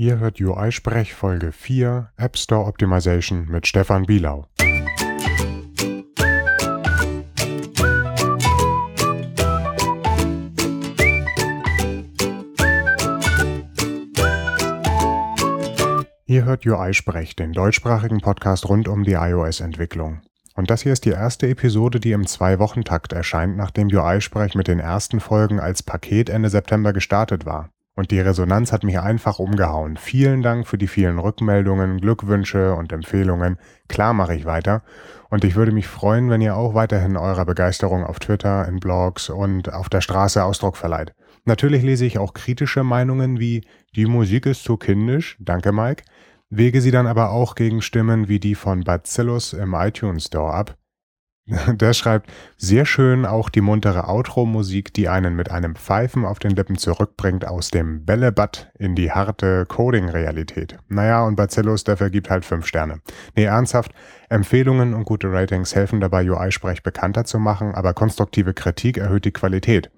Ihr hört UI-Sprech Folge 4 App Store Optimization mit Stefan Bielau. Ihr hört UI-Sprech, den deutschsprachigen Podcast rund um die iOS-Entwicklung. Und das hier ist die erste Episode, die im Zwei-Wochen-Takt erscheint, nachdem UI-Sprech mit den ersten Folgen als Paket Ende September gestartet war. Und die Resonanz hat mich einfach umgehauen. Vielen Dank für die vielen Rückmeldungen, Glückwünsche und Empfehlungen. Klar mache ich weiter. Und ich würde mich freuen, wenn ihr auch weiterhin eurer Begeisterung auf Twitter, in Blogs und auf der Straße Ausdruck verleiht. Natürlich lese ich auch kritische Meinungen wie die Musik ist zu kindisch, danke Mike, wege sie dann aber auch gegen Stimmen wie die von Bacillus im iTunes Store ab, Der schreibt, sehr schön auch die muntere Outro-Musik, die einen mit einem Pfeifen auf den Lippen zurückbringt aus dem Bällebad in die harte Coding-Realität. Naja, und Bacillus, der vergibt halt fünf Sterne. Nee, ernsthaft, Empfehlungen und gute Ratings helfen dabei, UI-Sprech bekannter zu machen, aber konstruktive Kritik erhöht die Qualität.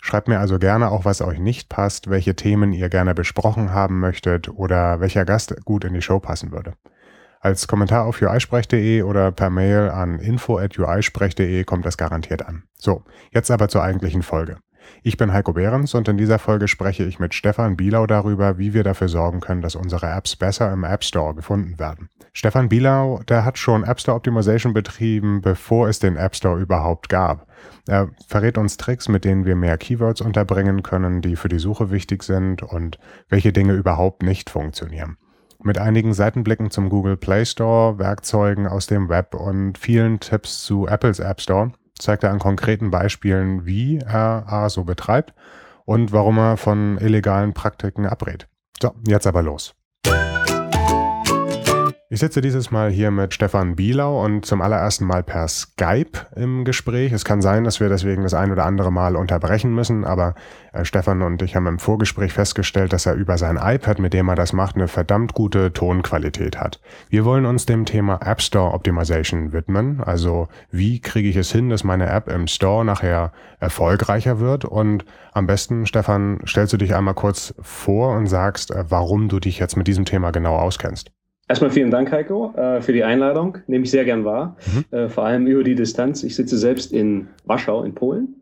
Schreibt mir also gerne auch, was euch nicht passt, welche Themen ihr gerne besprochen haben möchtet oder welcher Gast gut in die Show passen würde. Als Kommentar auf uisprech.de oder per Mail an info.uisprech.de kommt das garantiert an. So, jetzt aber zur eigentlichen Folge. Ich bin Heiko Behrens und in dieser Folge spreche ich mit Stefan Bielau darüber, wie wir dafür sorgen können, dass unsere Apps besser im App Store gefunden werden. Stefan Bielau, der hat schon App Store Optimization betrieben, bevor es den App Store überhaupt gab. Er verrät uns Tricks, mit denen wir mehr Keywords unterbringen können, die für die Suche wichtig sind und welche Dinge überhaupt nicht funktionieren mit einigen Seitenblicken zum Google Play Store, Werkzeugen aus dem Web und vielen Tipps zu Apples App Store zeigt er an konkreten Beispielen, wie er A so betreibt und warum er von illegalen Praktiken abrät. So, jetzt aber los. Ich sitze dieses Mal hier mit Stefan Bielau und zum allerersten Mal per Skype im Gespräch. Es kann sein, dass wir deswegen das ein oder andere Mal unterbrechen müssen, aber äh, Stefan und ich haben im Vorgespräch festgestellt, dass er über sein iPad, mit dem er das macht, eine verdammt gute Tonqualität hat. Wir wollen uns dem Thema App Store Optimization widmen, also wie kriege ich es hin, dass meine App im Store nachher erfolgreicher wird und am besten, Stefan, stellst du dich einmal kurz vor und sagst, äh, warum du dich jetzt mit diesem Thema genau auskennst. Erstmal vielen Dank, Heiko, äh, für die Einladung. Nehme ich sehr gern wahr. Mhm. Äh, vor allem über die Distanz. Ich sitze selbst in Warschau in Polen.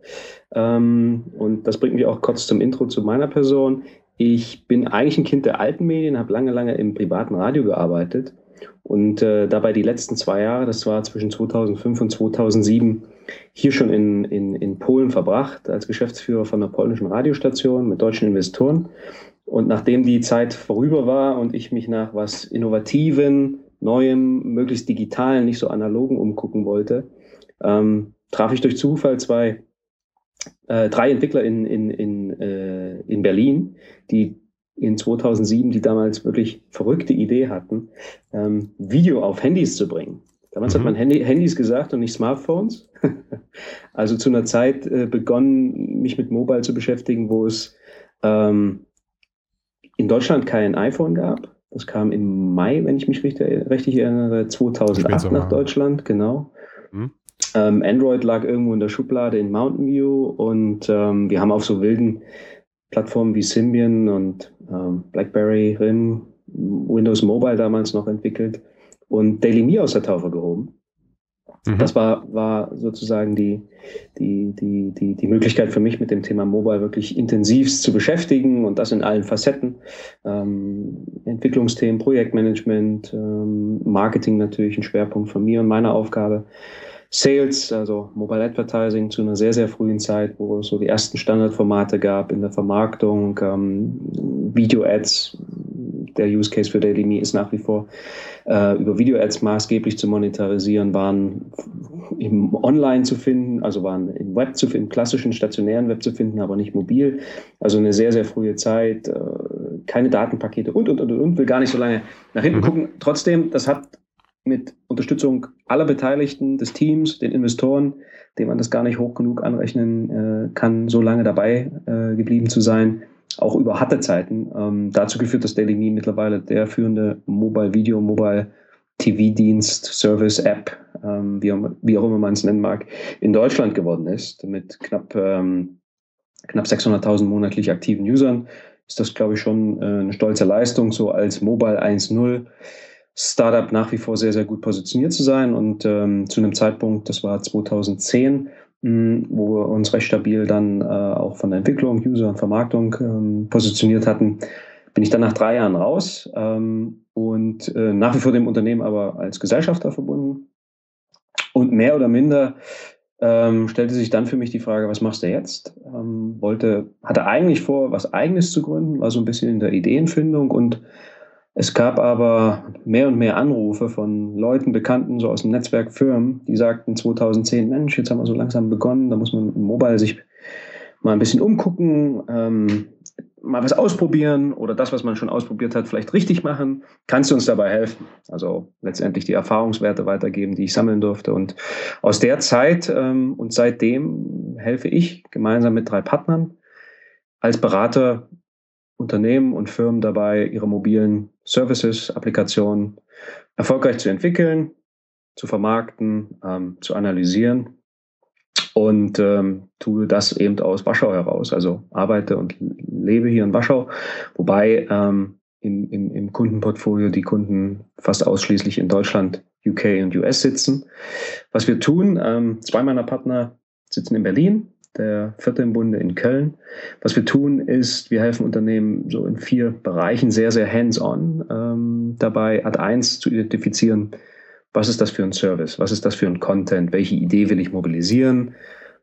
Ähm, und das bringt mich auch kurz zum Intro zu meiner Person. Ich bin eigentlich ein Kind der alten Medien, habe lange, lange im privaten Radio gearbeitet und äh, dabei die letzten zwei Jahre, das war zwischen 2005 und 2007, hier schon in, in, in Polen verbracht als Geschäftsführer von einer polnischen Radiostation mit deutschen Investoren und nachdem die Zeit vorüber war und ich mich nach was Innovativen, Neuem, möglichst Digitalen, nicht so analogen umgucken wollte, ähm, traf ich durch Zufall zwei, äh, drei Entwickler in, in, in, äh, in Berlin, die in 2007 die damals wirklich verrückte Idee hatten, ähm, Video auf Handys zu bringen. Damals mhm. hat man Handy, Handys gesagt und nicht Smartphones. also zu einer Zeit äh, begonnen, mich mit Mobile zu beschäftigen, wo es ähm, in Deutschland kein iPhone gab. Das kam im Mai, wenn ich mich richtig, richtig erinnere, 2008 nach Deutschland, genau. Hm. Ähm, Android lag irgendwo in der Schublade in Mountain View und ähm, wir haben auf so wilden Plattformen wie Symbian und ähm, BlackBerry, RIM, Windows Mobile damals noch entwickelt und Daily Me aus der Taufe gehoben. Mhm. Das war, war sozusagen die, die, die, die, die Möglichkeit für mich, mit dem Thema Mobile wirklich intensiv zu beschäftigen und das in allen Facetten. Ähm, Entwicklungsthemen, Projektmanagement, ähm, Marketing natürlich ein Schwerpunkt von mir und meiner Aufgabe. Sales, also Mobile Advertising zu einer sehr, sehr frühen Zeit, wo es so die ersten Standardformate gab in der Vermarktung, ähm, Video-Ads, der Use Case für Daily Me ist nach wie vor äh, über Video-Ads maßgeblich zu monetarisieren, waren im Online zu finden, also waren im Web zu finden, klassischen stationären Web zu finden, aber nicht mobil. Also eine sehr, sehr frühe Zeit, äh, keine Datenpakete und, und, und, und, will gar nicht so lange nach hinten mhm. gucken. Trotzdem, das hat mit Unterstützung aller Beteiligten, des Teams, den Investoren, dem man das gar nicht hoch genug anrechnen äh, kann, so lange dabei äh, geblieben zu sein, auch über harte Zeiten, ähm, dazu geführt, dass Daily Me mittlerweile der führende Mobile Video, Mobile TV-Dienst, Service, App, ähm, wie, wie, auch immer man es nennen mag, in Deutschland geworden ist, mit knapp, ähm, knapp 600.000 monatlich aktiven Usern. ist das, glaube ich, schon äh, eine stolze Leistung, so als Mobile 1.0 Startup nach wie vor sehr, sehr gut positioniert zu sein. Und ähm, zu einem Zeitpunkt, das war 2010, mh, wo wir uns recht stabil dann äh, auch von der Entwicklung, User und Vermarktung ähm, positioniert hatten, bin ich dann nach drei Jahren raus ähm, und äh, nach wie vor dem Unternehmen aber als Gesellschafter verbunden. Und mehr oder minder ähm, stellte sich dann für mich die Frage, was machst du jetzt? Ähm, wollte, hatte eigentlich vor, was Eigenes zu gründen, war so ein bisschen in der Ideenfindung und es gab aber mehr und mehr Anrufe von Leuten, Bekannten, so aus dem Netzwerk Firmen, die sagten 2010, Mensch, jetzt haben wir so langsam begonnen, da muss man im Mobile sich mal ein bisschen umgucken, ähm, mal was ausprobieren oder das, was man schon ausprobiert hat, vielleicht richtig machen. Kannst du uns dabei helfen? Also letztendlich die Erfahrungswerte weitergeben, die ich sammeln durfte. Und aus der Zeit ähm, und seitdem helfe ich gemeinsam mit drei Partnern als Berater Unternehmen und Firmen dabei, ihre mobilen Services, Applikationen erfolgreich zu entwickeln, zu vermarkten, ähm, zu analysieren und ähm, tue das eben aus Warschau heraus. Also arbeite und lebe hier in Warschau, wobei ähm, im, im, im Kundenportfolio die Kunden fast ausschließlich in Deutschland, UK und US sitzen. Was wir tun, ähm, zwei meiner Partner sitzen in Berlin, der vierte im Bunde in Köln. Was wir tun, ist, wir helfen Unternehmen so in vier Bereichen sehr, sehr hands-on ähm, dabei, Ad 1 zu identifizieren, was ist das für ein Service, was ist das für ein Content, welche Idee will ich mobilisieren,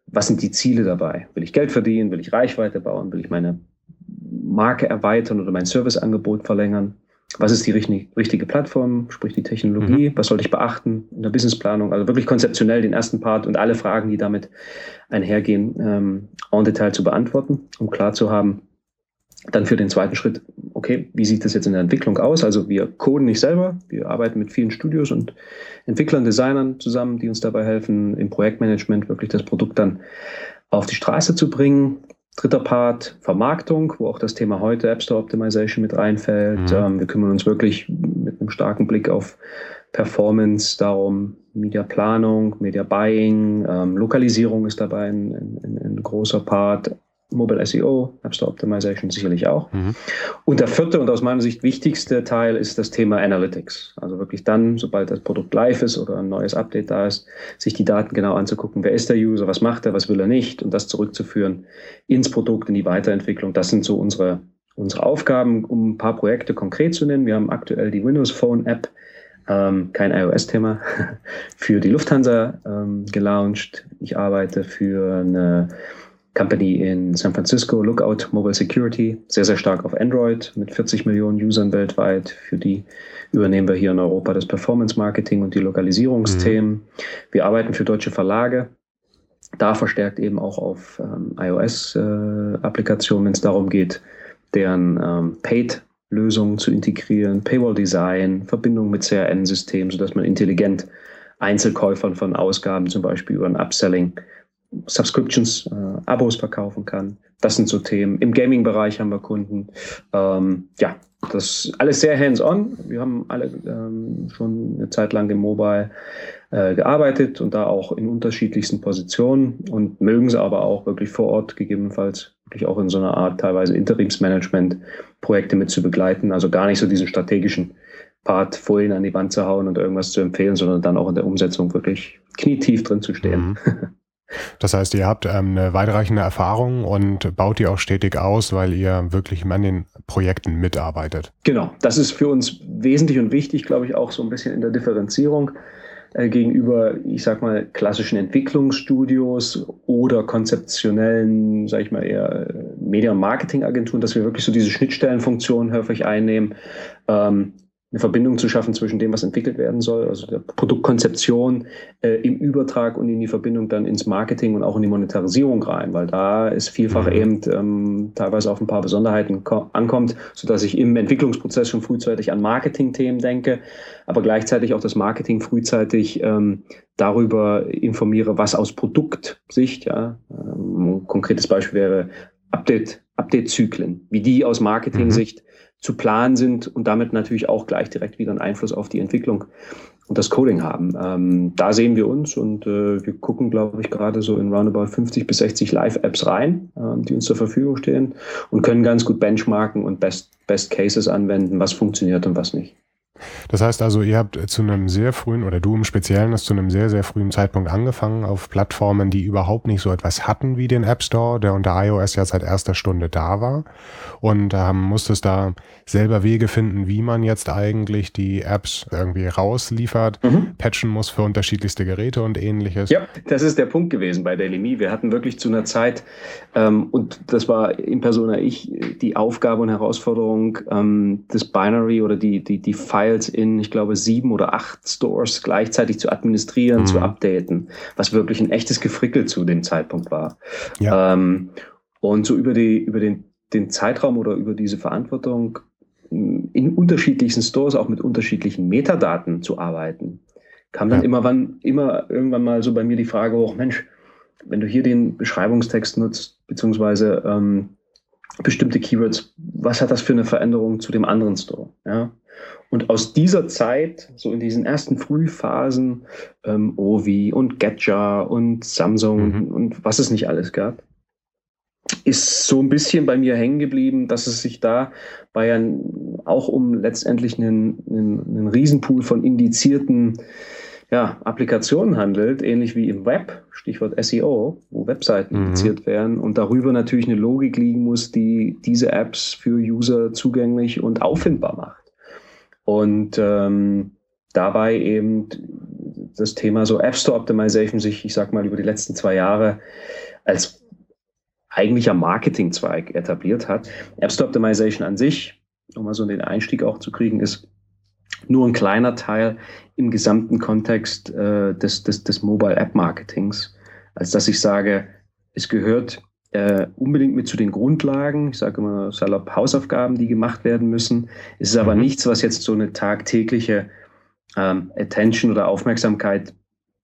was sind die Ziele dabei? Will ich Geld verdienen, will ich Reichweite bauen, will ich meine Marke erweitern oder mein Serviceangebot verlängern? Was ist die richtige Plattform, sprich die Technologie? Mhm. Was sollte ich beachten in der Businessplanung? Also wirklich konzeptionell den ersten Part und alle Fragen, die damit einhergehen, ähm, en Detail zu beantworten, um klar zu haben, dann für den zweiten Schritt, okay, wie sieht das jetzt in der Entwicklung aus? Also wir coden nicht selber, wir arbeiten mit vielen Studios und Entwicklern, Designern zusammen, die uns dabei helfen, im Projektmanagement wirklich das Produkt dann auf die Straße zu bringen. Dritter Part, Vermarktung, wo auch das Thema heute App Store Optimization mit reinfällt. Mhm. Ähm, wir kümmern uns wirklich mit einem starken Blick auf Performance, darum Media Planung, Media Buying, ähm, Lokalisierung ist dabei ein, ein, ein großer Part, Mobile SEO, App Store Optimization sicherlich auch. Mhm. Und der vierte und aus meiner Sicht wichtigste Teil ist das Thema Analytics. Also wirklich dann, sobald das Produkt live ist oder ein neues Update da ist, sich die Daten genau anzugucken. Wer ist der User? Was macht er? Was will er nicht? Und das zurückzuführen ins Produkt, in die Weiterentwicklung. Das sind so unsere, unsere Aufgaben, um ein paar Projekte konkret zu nennen. Wir haben aktuell die Windows Phone App, ähm, kein iOS-Thema, für die Lufthansa ähm, gelauncht. Ich arbeite für eine Company in San Francisco, Lookout Mobile Security, sehr, sehr stark auf Android mit 40 Millionen Usern weltweit. Für die übernehmen wir hier in Europa das Performance Marketing und die Lokalisierungsthemen. Mhm. Wir arbeiten für deutsche Verlage, da verstärkt eben auch auf ähm, iOS-Applikationen, äh, wenn es darum geht, deren ähm, Paid-Lösungen zu integrieren, Paywall-Design, Verbindung mit CRN-Systemen, sodass man intelligent Einzelkäufern von Ausgaben zum Beispiel über ein Upselling Subscriptions, äh, Abos verkaufen kann. Das sind so Themen. Im Gaming-Bereich haben wir Kunden. Ähm, ja, das ist alles sehr hands-on. Wir haben alle ähm, schon eine Zeit lang im Mobile äh, gearbeitet und da auch in unterschiedlichsten Positionen und mögen sie aber auch wirklich vor Ort gegebenenfalls wirklich auch in so einer Art teilweise Interimsmanagement Projekte mit zu begleiten. Also gar nicht so diesen strategischen Part Folien an die Wand zu hauen und irgendwas zu empfehlen, sondern dann auch in der Umsetzung wirklich knietief drin zu stehen. Mhm. Das heißt, ihr habt ähm, eine weitreichende Erfahrung und baut die auch stetig aus, weil ihr wirklich an den Projekten mitarbeitet. Genau, das ist für uns wesentlich und wichtig, glaube ich, auch so ein bisschen in der Differenzierung äh, gegenüber, ich sag mal, klassischen Entwicklungsstudios oder konzeptionellen, sag ich mal, eher äh, Media- und Marketingagenturen, dass wir wirklich so diese Schnittstellenfunktion häufig einnehmen. Ähm, eine Verbindung zu schaffen zwischen dem, was entwickelt werden soll, also der Produktkonzeption äh, im Übertrag und in die Verbindung dann ins Marketing und auch in die Monetarisierung rein, weil da ist vielfach mhm. eben ähm, teilweise auf ein paar Besonderheiten ankommt, so dass ich im Entwicklungsprozess schon frühzeitig an Marketingthemen denke, aber gleichzeitig auch das Marketing frühzeitig ähm, darüber informiere, was aus Produktsicht, ja, ähm, ein konkretes Beispiel wäre Update, Update-Zyklen, wie die aus Marketing-Sicht mhm zu planen sind und damit natürlich auch gleich direkt wieder einen Einfluss auf die Entwicklung und das Coding haben. Ähm, da sehen wir uns und äh, wir gucken, glaube ich, gerade so in roundabout 50 bis 60 Live-Apps rein, äh, die uns zur Verfügung stehen und können ganz gut benchmarken und Best, Best Cases anwenden, was funktioniert und was nicht. Das heißt also, ihr habt zu einem sehr frühen, oder du im Speziellen hast zu einem sehr, sehr frühen Zeitpunkt angefangen auf Plattformen, die überhaupt nicht so etwas hatten wie den App Store, der unter iOS ja seit erster Stunde da war. Und ähm, musstest da selber Wege finden, wie man jetzt eigentlich die Apps irgendwie rausliefert, mhm. patchen muss für unterschiedlichste Geräte und ähnliches. Ja, das ist der Punkt gewesen bei Daily Me. Wir hatten wirklich zu einer Zeit, ähm, und das war in Persona ich, die Aufgabe und Herausforderung, ähm, das Binary oder die, die, die File Files in, ich glaube, sieben oder acht Stores gleichzeitig zu administrieren, mhm. zu updaten, was wirklich ein echtes Gefrickel zu dem Zeitpunkt war. Ja. Ähm, und so über, die, über den, den Zeitraum oder über diese Verantwortung in unterschiedlichsten Stores auch mit unterschiedlichen Metadaten zu arbeiten, kam dann ja. immer, wann, immer irgendwann mal so bei mir die Frage hoch, Mensch, wenn du hier den Beschreibungstext nutzt, beziehungsweise ähm, bestimmte Keywords, was hat das für eine Veränderung zu dem anderen Store? Ja? Und aus dieser Zeit, so in diesen ersten Frühphasen, ähm, Ovi und Getjar und Samsung mhm. und was es nicht alles gab, ist so ein bisschen bei mir hängen geblieben, dass es sich da bei ein, auch um letztendlich einen, einen, einen Riesenpool von indizierten ja, Applikationen handelt, ähnlich wie im Web, Stichwort SEO, wo Webseiten mhm. indiziert werden und darüber natürlich eine Logik liegen muss, die diese Apps für User zugänglich und auffindbar macht. Und ähm, dabei eben das Thema so App Store Optimization sich, ich sag mal, über die letzten zwei Jahre als eigentlicher Marketingzweig etabliert hat. App Store Optimization an sich, um mal so den Einstieg auch zu kriegen, ist nur ein kleiner Teil im gesamten Kontext äh, des, des, des Mobile App Marketings, als dass ich sage, es gehört äh, unbedingt mit zu den Grundlagen, ich sage immer salopp Hausaufgaben, die gemacht werden müssen. Es ist aber mhm. nichts, was jetzt so eine tagtägliche ähm, Attention oder Aufmerksamkeit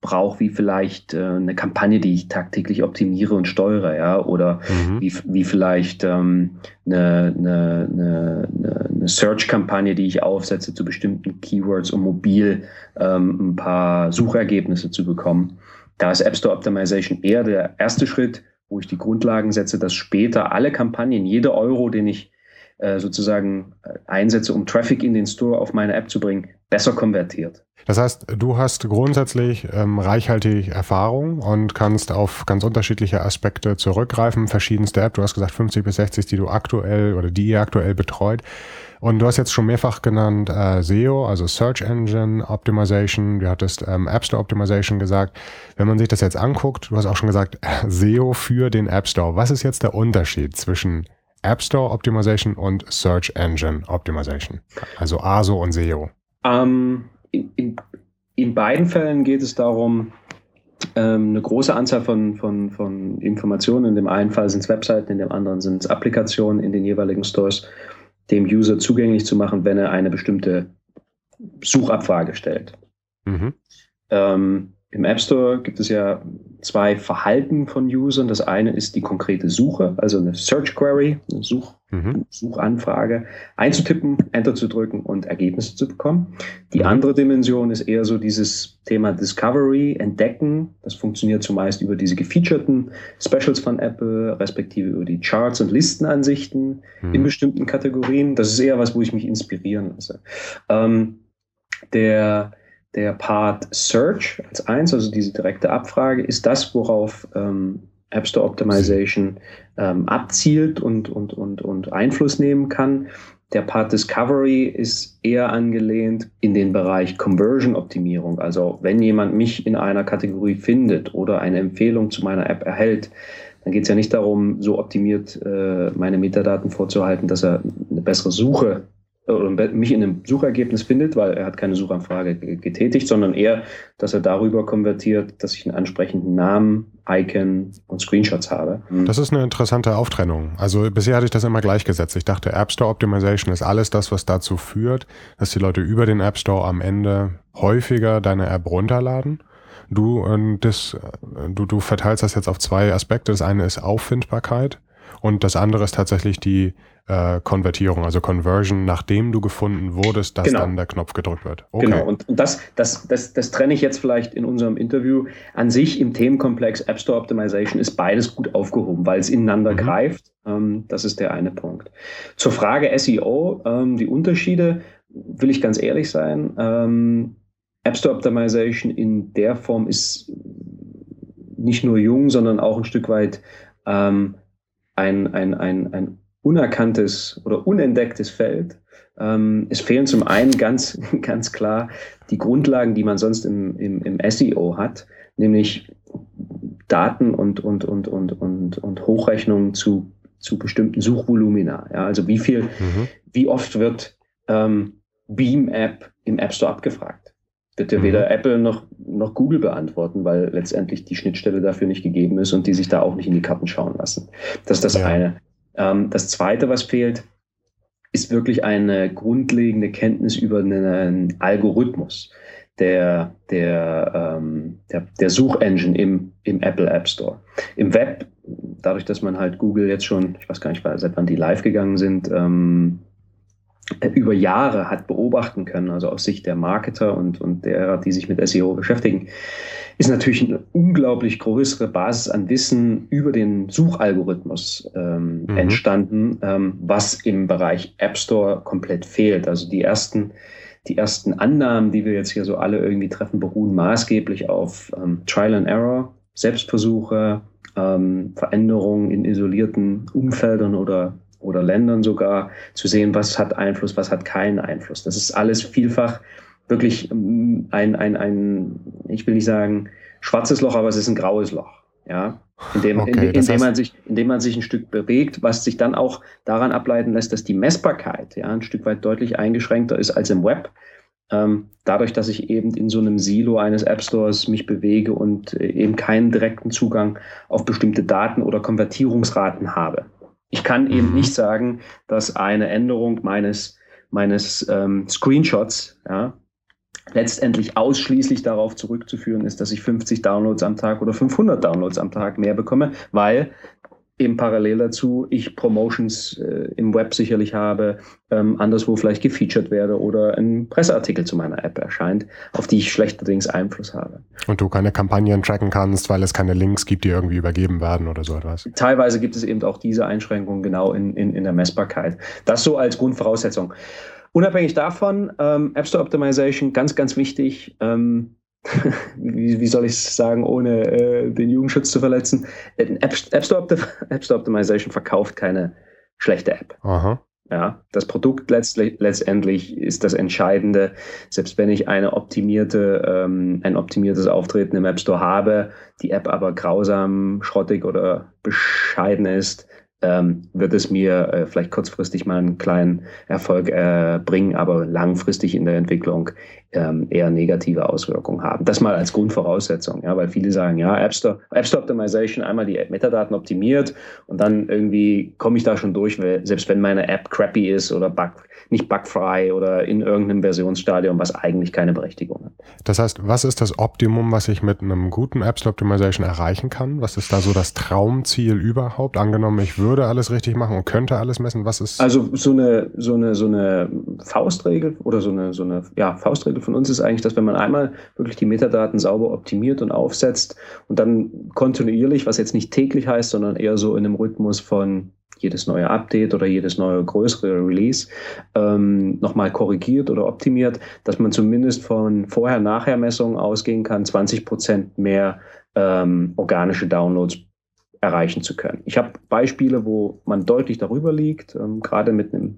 braucht, wie vielleicht äh, eine Kampagne, die ich tagtäglich optimiere und steuere, ja, oder mhm. wie, wie vielleicht ähm, eine, eine, eine, eine Search-Kampagne, die ich aufsetze zu bestimmten Keywords, um mobil ähm, ein paar Suchergebnisse zu bekommen. Da ist App Store Optimization eher der erste Schritt, wo ich die Grundlagen setze, dass später alle Kampagnen, jeder Euro, den ich äh, sozusagen äh, einsetze, um Traffic in den Store auf meine App zu bringen, besser konvertiert. Das heißt, du hast grundsätzlich ähm, reichhaltig Erfahrung und kannst auf ganz unterschiedliche Aspekte zurückgreifen, verschiedenste Apps. Du hast gesagt 50 bis 60, die du aktuell oder die ihr aktuell betreut. Und du hast jetzt schon mehrfach genannt äh, SEO, also Search Engine Optimization. Du hattest ähm, App Store Optimization gesagt. Wenn man sich das jetzt anguckt, du hast auch schon gesagt äh, SEO für den App Store. Was ist jetzt der Unterschied zwischen App Store Optimization und Search Engine Optimization? Also ASO und SEO. Ähm, in, in, in beiden Fällen geht es darum, ähm, eine große Anzahl von, von, von Informationen. In dem einen Fall sind es Webseiten, in dem anderen sind es Applikationen in den jeweiligen Stores dem User zugänglich zu machen, wenn er eine bestimmte Suchabfrage stellt. Mhm. Ähm, Im App Store gibt es ja zwei Verhalten von Usern. Das eine ist die konkrete Suche, also eine Search Query, eine Such, mhm. Suchanfrage einzutippen, Enter zu drücken und Ergebnisse zu bekommen. Die mhm. andere Dimension ist eher so dieses Thema Discovery, Entdecken. Das funktioniert zumeist über diese gefeaturten Specials von Apple, respektive über die Charts und Listenansichten mhm. in bestimmten Kategorien. Das ist eher was, wo ich mich inspirieren lasse. Ähm, der der Part Search als eins, also diese direkte Abfrage, ist das, worauf ähm, App Store Optimization ähm, abzielt und, und, und, und Einfluss nehmen kann. Der Part Discovery ist eher angelehnt in den Bereich Conversion Optimierung. Also wenn jemand mich in einer Kategorie findet oder eine Empfehlung zu meiner App erhält, dann geht es ja nicht darum, so optimiert äh, meine Metadaten vorzuhalten, dass er eine bessere Suche oder mich in einem Suchergebnis findet, weil er hat keine Suchanfrage getätigt, sondern eher, dass er darüber konvertiert, dass ich einen ansprechenden Namen, Icon und Screenshots habe. Mhm. Das ist eine interessante Auftrennung. Also bisher hatte ich das immer gleichgesetzt. Ich dachte, App Store Optimization ist alles das, was dazu führt, dass die Leute über den App Store am Ende häufiger deine App runterladen. Du, äh, das, äh, du, du verteilst das jetzt auf zwei Aspekte. Das eine ist Auffindbarkeit und das andere ist tatsächlich die äh, Konvertierung, also Conversion, nachdem du gefunden wurdest, dass genau. dann der Knopf gedrückt wird. Okay. Genau, und, und das, das, das, das trenne ich jetzt vielleicht in unserem Interview. An sich im Themenkomplex App Store Optimization ist beides gut aufgehoben, weil es ineinander mhm. greift. Ähm, das ist der eine Punkt. Zur Frage SEO, ähm, die Unterschiede, will ich ganz ehrlich sein. Ähm, App Store Optimization in der Form ist nicht nur jung, sondern auch ein Stück weit ähm, ein, ein, ein, ein unerkanntes oder unentdecktes Feld. Ähm, es fehlen zum einen ganz, ganz klar die Grundlagen, die man sonst im, im, im SEO hat, nämlich Daten und, und, und, und, und, und Hochrechnungen zu, zu bestimmten Suchvolumina. Ja, also wie viel, mhm. wie oft wird ähm, Beam App im App Store abgefragt? wird ja mhm. weder Apple noch, noch Google beantworten, weil letztendlich die Schnittstelle dafür nicht gegeben ist und die sich da auch nicht in die Karten schauen lassen. Das ist das ja. eine. Ähm, das zweite, was fehlt, ist wirklich eine grundlegende Kenntnis über einen Algorithmus der, der, ähm, der, der Suchengine im, im Apple App Store. Im Web, dadurch, dass man halt Google jetzt schon, ich weiß gar nicht, seit wann die live gegangen sind, ähm, über Jahre hat beobachten können, also aus Sicht der Marketer und, und derer, die sich mit SEO beschäftigen, ist natürlich eine unglaublich größere Basis an Wissen über den Suchalgorithmus ähm, mhm. entstanden, ähm, was im Bereich App Store komplett fehlt. Also die ersten, die ersten Annahmen, die wir jetzt hier so alle irgendwie treffen, beruhen maßgeblich auf ähm, Trial and Error, Selbstversuche, ähm, Veränderungen in isolierten Umfeldern oder oder Ländern sogar zu sehen, was hat Einfluss, was hat keinen Einfluss. Das ist alles vielfach wirklich ähm, ein, ein, ein ich will nicht sagen schwarzes Loch, aber es ist ein graues Loch. Ja, in dem, okay, in, in, in dem man sich, in dem man sich ein Stück bewegt, was sich dann auch daran ableiten lässt, dass die Messbarkeit ja ein Stück weit deutlich eingeschränkter ist als im Web. Ähm, dadurch, dass ich eben in so einem Silo eines App Stores mich bewege und äh, eben keinen direkten Zugang auf bestimmte Daten oder Konvertierungsraten habe. Ich kann eben mhm. nicht sagen, dass eine Änderung meines, meines ähm, Screenshots ja, letztendlich ausschließlich darauf zurückzuführen ist, dass ich 50 Downloads am Tag oder 500 Downloads am Tag mehr bekomme, weil eben parallel dazu ich Promotions äh, im Web sicherlich habe, ähm, anderswo vielleicht gefeatured werde oder ein Presseartikel zu meiner App erscheint, auf die ich schlechterdings Einfluss habe. Und du keine Kampagnen tracken kannst, weil es keine Links gibt, die irgendwie übergeben werden oder so etwas. Teilweise gibt es eben auch diese Einschränkungen genau in, in, in der Messbarkeit. Das so als Grundvoraussetzung. Unabhängig davon, ähm, App Store Optimization, ganz, ganz wichtig. Ähm, wie, wie, soll ich es sagen, ohne äh, den Jugendschutz zu verletzen? App, App, Store App Store Optimization verkauft keine schlechte App. Aha. Ja, das Produkt letztlich, letztendlich ist das Entscheidende. Selbst wenn ich eine optimierte, ähm, ein optimiertes Auftreten im App Store habe, die App aber grausam, schrottig oder bescheiden ist, ähm, wird es mir äh, vielleicht kurzfristig mal einen kleinen Erfolg äh, bringen, aber langfristig in der Entwicklung ähm, eher negative Auswirkungen haben. Das mal als Grundvoraussetzung, ja, weil viele sagen, ja, App Store, App Store Optimization, einmal die Metadaten optimiert und dann irgendwie komme ich da schon durch, selbst wenn meine App crappy ist oder bug, nicht bugfrei oder in irgendeinem Versionsstadium, was eigentlich keine Berechtigung hat. Das heißt, was ist das Optimum, was ich mit einem guten App Store Optimization erreichen kann? Was ist da so das Traumziel überhaupt? Angenommen, ich würde alles richtig machen und könnte alles messen, was ist? Also so eine, so eine, so eine Faustregel oder so eine, so eine, ja, Faustregel von uns ist eigentlich, dass wenn man einmal wirklich die Metadaten sauber optimiert und aufsetzt und dann kontinuierlich, was jetzt nicht täglich heißt, sondern eher so in einem Rhythmus von jedes neue Update oder jedes neue größere Release ähm, nochmal korrigiert oder optimiert, dass man zumindest von Vorher-Nachher-Messungen ausgehen kann, 20 Prozent mehr ähm, organische Downloads erreichen zu können. Ich habe Beispiele, wo man deutlich darüber liegt, ähm, gerade mit einem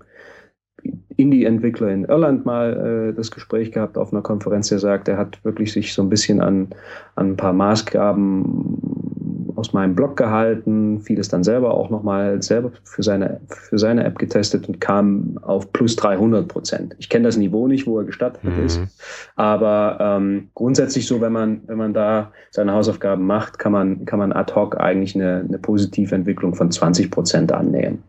Indie-Entwickler in Irland mal äh, das Gespräch gehabt auf einer Konferenz, der sagt, er hat wirklich sich so ein bisschen an, an ein paar Maßgaben aus meinem Blog gehalten, vieles dann selber auch nochmal selber für seine, für seine App getestet und kam auf plus 300 Prozent. Ich kenne das Niveau nicht, wo er gestartet mhm. ist, aber ähm, grundsätzlich so, wenn man, wenn man da seine Hausaufgaben macht, kann man, kann man ad hoc eigentlich eine, eine positive Entwicklung von 20 Prozent annehmen.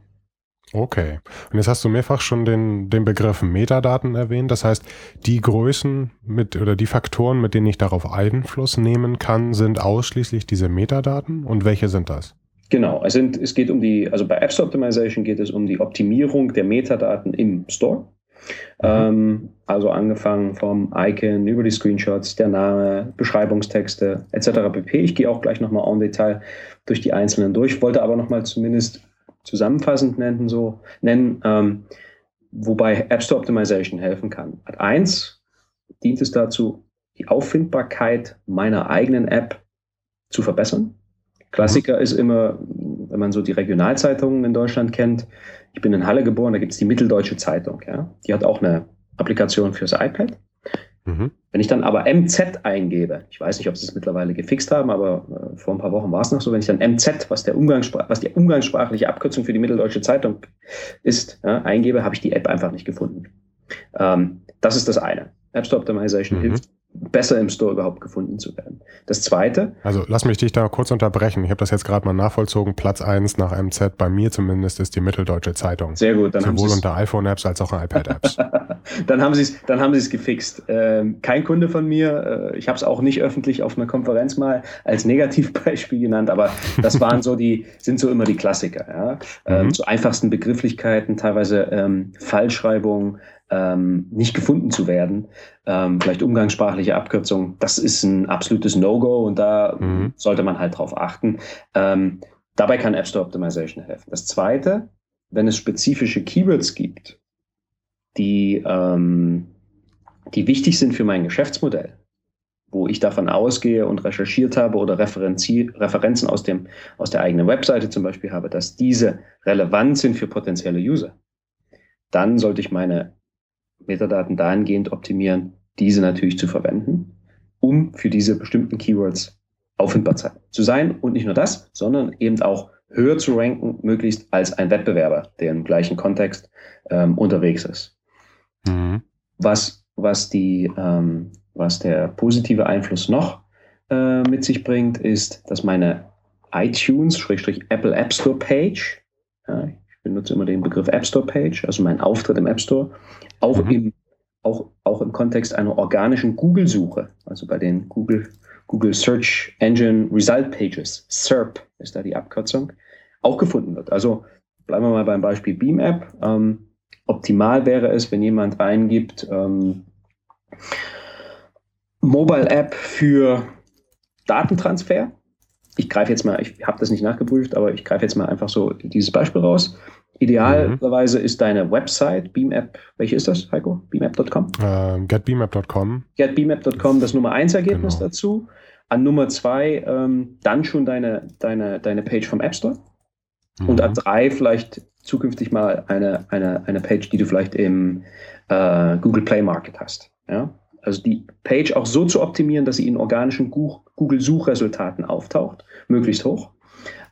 Okay. Und jetzt hast du mehrfach schon den, den Begriff Metadaten erwähnt. Das heißt, die Größen mit oder die Faktoren, mit denen ich darauf Einfluss nehmen kann, sind ausschließlich diese Metadaten. Und welche sind das? Genau, es, sind, es geht um die, also bei Apps Optimization geht es um die Optimierung der Metadaten im Store. Mhm. Ähm, also angefangen vom Icon über die Screenshots, der Name, Beschreibungstexte etc. pp. Ich gehe auch gleich nochmal en Detail durch die einzelnen durch, wollte aber nochmal zumindest zusammenfassend nennen, so nennen, ähm, wobei App Store Optimization helfen kann. Ad 1 dient es dazu, die Auffindbarkeit meiner eigenen App zu verbessern. Klassiker ist immer, wenn man so die Regionalzeitungen in Deutschland kennt. Ich bin in Halle geboren, da gibt es die Mitteldeutsche Zeitung. Ja? Die hat auch eine Applikation fürs iPad. Mhm. Wenn ich dann aber MZ eingebe, ich weiß nicht, ob sie es mittlerweile gefixt haben, aber äh, vor ein paar Wochen war es noch so, wenn ich dann MZ, was, der Umgangssprach was die umgangssprachliche Abkürzung für die Mitteldeutsche Zeitung ist, ja, eingebe, habe ich die App einfach nicht gefunden. Ähm, das ist das eine. App Store Optimization mhm. hilft besser im Store überhaupt gefunden zu werden. Das zweite. Also lass mich dich da kurz unterbrechen. Ich habe das jetzt gerade mal nachvollzogen. Platz 1 nach MZ, bei mir zumindest, ist die Mitteldeutsche Zeitung. Sehr gut. Dann Sowohl unter iPhone-Apps als auch iPad-Apps. dann haben sie es dann haben sie es gefixt. Ähm, kein Kunde von mir. Äh, ich habe es auch nicht öffentlich auf einer Konferenz mal als Negativbeispiel genannt, aber das waren so die, sind so immer die Klassiker. Ja? Ähm, mhm. Zu einfachsten Begrifflichkeiten, teilweise ähm, Fallschreibungen, ähm, nicht gefunden zu werden, ähm, vielleicht umgangssprachliche Abkürzung, das ist ein absolutes No-Go und da mhm. sollte man halt drauf achten. Ähm, dabei kann App Store Optimization helfen. Das zweite, wenn es spezifische Keywords gibt, die, ähm, die wichtig sind für mein Geschäftsmodell, wo ich davon ausgehe und recherchiert habe oder Referenzen aus, dem, aus der eigenen Webseite zum Beispiel habe, dass diese relevant sind für potenzielle User, dann sollte ich meine Metadaten dahingehend optimieren, diese natürlich zu verwenden, um für diese bestimmten Keywords auffindbar zu sein. Und nicht nur das, sondern eben auch höher zu ranken, möglichst als ein Wettbewerber, der im gleichen Kontext ähm, unterwegs ist. Mhm. Was, was, die, ähm, was der positive Einfluss noch äh, mit sich bringt, ist, dass meine iTunes-Apple App Store Page, ja, benutze immer den Begriff App Store Page, also mein Auftritt im App Store, auch, mhm. im, auch, auch im Kontext einer organischen Google-Suche, also bei den Google, Google Search Engine Result Pages, SERP ist da die Abkürzung, auch gefunden wird. Also bleiben wir mal beim Beispiel Beam App. Ähm, optimal wäre es, wenn jemand eingibt, ähm, Mobile App für Datentransfer. Ich greife jetzt mal, ich habe das nicht nachgeprüft, aber ich greife jetzt mal einfach so dieses Beispiel raus. Idealerweise mhm. ist deine Website, Beamapp, welche ist das, Heiko? Beamapp.com? Uh, getbeamapp.com. Getbeamapp.com, das Nummer 1 Ergebnis genau. dazu. An Nummer 2 ähm, dann schon deine, deine, deine Page vom App Store. Mhm. Und an 3 vielleicht zukünftig mal eine, eine, eine Page, die du vielleicht im äh, Google Play Market hast. Ja? Also die Page auch so zu optimieren, dass sie in organischen Google-Suchresultaten auftaucht, möglichst hoch.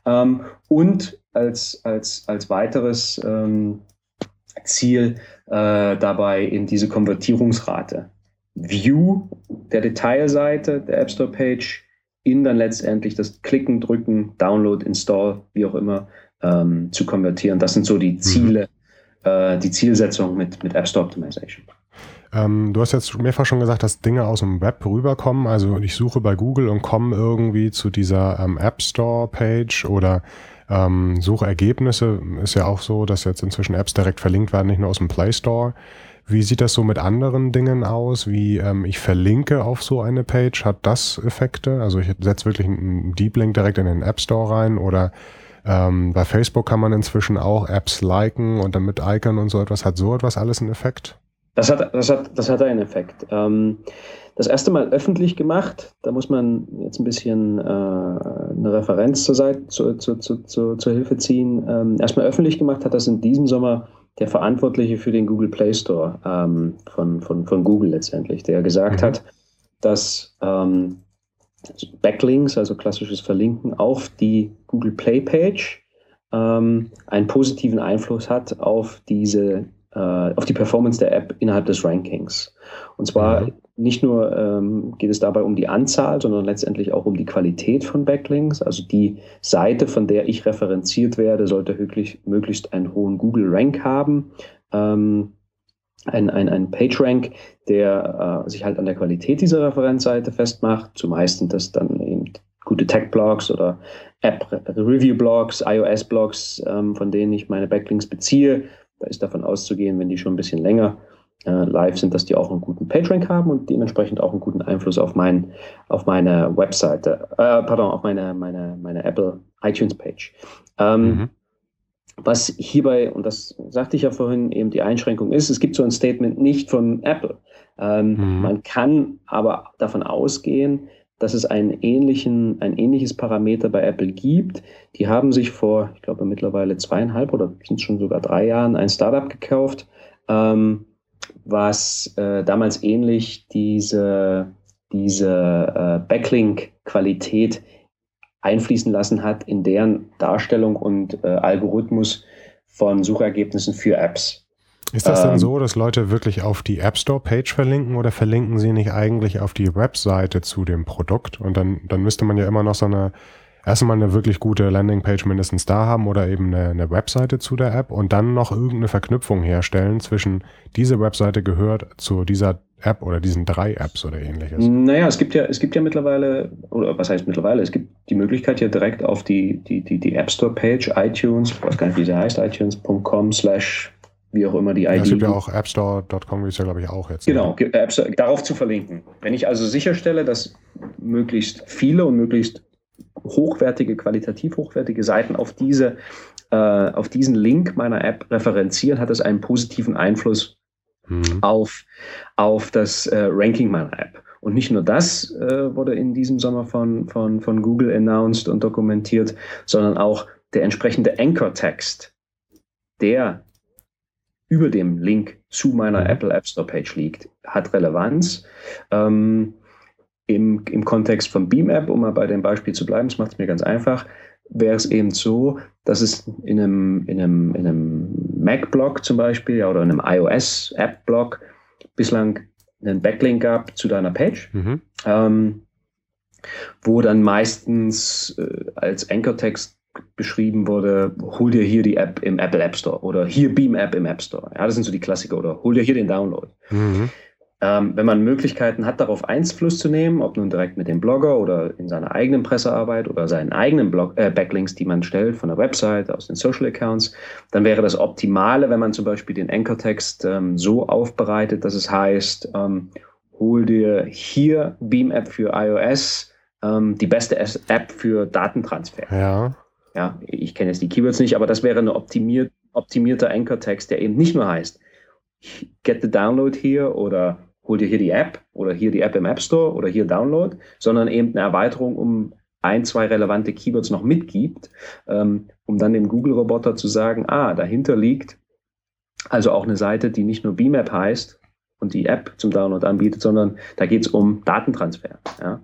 Ähm, und als, als, als weiteres ähm, Ziel äh, dabei in diese Konvertierungsrate. View der Detailseite der App Store Page in dann letztendlich das Klicken, Drücken, Download, Install, wie auch immer, ähm, zu konvertieren. Das sind so die mhm. Ziele, mhm. äh, die Zielsetzung mit, mit App Store Optimization. Ähm, du hast jetzt mehrfach schon gesagt, dass Dinge aus dem Web rüberkommen. Also ich suche bei Google und komme irgendwie zu dieser ähm, App Store Page oder ähm, Suchergebnisse. Ist ja auch so, dass jetzt inzwischen Apps direkt verlinkt werden, nicht nur aus dem Play Store. Wie sieht das so mit anderen Dingen aus? Wie ähm, ich verlinke auf so eine Page? Hat das Effekte? Also ich setze wirklich einen Deep Link direkt in den App Store rein oder ähm, bei Facebook kann man inzwischen auch Apps liken und dann mit Icon und so etwas. Hat so etwas alles einen Effekt? Das hat, das hat, das hat einen Effekt. Ähm, das erste Mal öffentlich gemacht, da muss man jetzt ein bisschen äh, eine Referenz zur, Seite, zu, zu, zu, zu, zur Hilfe ziehen. Ähm, erstmal öffentlich gemacht hat das in diesem Sommer der Verantwortliche für den Google Play Store ähm, von, von, von Google letztendlich, der gesagt mhm. hat, dass ähm, Backlinks, also klassisches Verlinken auf die Google Play Page, ähm, einen positiven Einfluss hat auf diese auf die Performance der App innerhalb des Rankings. Und zwar mhm. nicht nur ähm, geht es dabei um die Anzahl, sondern letztendlich auch um die Qualität von Backlinks. Also die Seite, von der ich referenziert werde, sollte wirklich, möglichst einen hohen Google-Rank haben. Ähm, ein, ein, ein PageRank, der äh, sich halt an der Qualität dieser Referenzseite festmacht. Zumeist sind das dann eben gut gute Tech-Blogs oder App-Review-Blogs, iOS-Blogs, ähm, von denen ich meine Backlinks beziehe. Da ist davon auszugehen, wenn die schon ein bisschen länger äh, live sind, dass die auch einen guten PageRank haben und dementsprechend auch einen guten Einfluss auf, mein, auf meine Webseite, äh, pardon, auf meine, meine, meine Apple iTunes-Page. Ähm, mhm. Was hierbei, und das sagte ich ja vorhin, eben die Einschränkung ist, es gibt so ein Statement nicht von Apple. Ähm, mhm. Man kann aber davon ausgehen, dass es einen ähnlichen, ein ähnliches Parameter bei Apple gibt. Die haben sich vor, ich glaube mittlerweile zweieinhalb oder sind schon sogar drei Jahren ein Startup gekauft, ähm, was äh, damals ähnlich diese, diese äh, Backlink-Qualität einfließen lassen hat in deren Darstellung und äh, Algorithmus von Suchergebnissen für Apps. Ist das ähm, denn so, dass Leute wirklich auf die App Store Page verlinken oder verlinken sie nicht eigentlich auf die Webseite zu dem Produkt? Und dann, dann müsste man ja immer noch so eine, erstmal eine wirklich gute Landingpage mindestens da haben oder eben eine, eine Webseite zu der App und dann noch irgendeine Verknüpfung herstellen zwischen diese Webseite gehört zu dieser App oder diesen drei Apps oder ähnliches. Naja, es gibt ja, es gibt ja mittlerweile, oder was heißt mittlerweile, es gibt die Möglichkeit ja direkt auf die, die, die, die App Store Page, iTunes, ich weiß gar nicht, wie sie heißt, iTunes.com slash wie auch immer die ID. Ja, es gibt ja auch appstore.com, wie es ja, glaube ich, auch jetzt. Ne? Genau, Appstore, darauf zu verlinken. Wenn ich also sicherstelle, dass möglichst viele und möglichst hochwertige, qualitativ hochwertige Seiten auf diese äh, auf diesen Link meiner App referenzieren, hat es einen positiven Einfluss mhm. auf, auf das äh, Ranking meiner App. Und nicht nur das äh, wurde in diesem Sommer von, von, von Google announced und dokumentiert, sondern auch der entsprechende Anchor-Text, der über dem Link zu meiner mhm. Apple App Store Page liegt, hat Relevanz. Ähm, im, Im Kontext von Beam App, um mal bei dem Beispiel zu bleiben, das macht es mir ganz einfach, wäre es eben so, dass es in einem, in einem, in einem Mac-Blog zum Beispiel ja, oder in einem iOS-App-Blog bislang einen Backlink gab zu deiner Page, mhm. ähm, wo dann meistens äh, als Anchor-Text beschrieben wurde, hol dir hier die App im Apple App Store oder hier Beam App im App Store. Ja, das sind so die Klassiker oder hol dir hier den Download. Mhm. Ähm, wenn man Möglichkeiten hat, darauf Einfluss zu nehmen, ob nun direkt mit dem Blogger oder in seiner eigenen Pressearbeit oder seinen eigenen Blog, äh, Backlinks, die man stellt von der Website, aus den Social Accounts, dann wäre das Optimale, wenn man zum Beispiel den Anchor-Text ähm, so aufbereitet, dass es heißt, ähm, hol dir hier Beam App für iOS, ähm, die beste App für Datentransfer. Ja. Ja, ich kenne jetzt die Keywords nicht, aber das wäre ein optimiert, optimierter Anchor-Text, der eben nicht nur heißt, get the download hier oder hol dir hier die App oder hier die App im App Store oder hier Download, sondern eben eine Erweiterung um ein, zwei relevante Keywords noch mitgibt, ähm, um dann dem Google-Roboter zu sagen, ah, dahinter liegt also auch eine Seite, die nicht nur BMAP heißt, und die App zum Download anbietet, sondern da geht es um Datentransfer. Ja.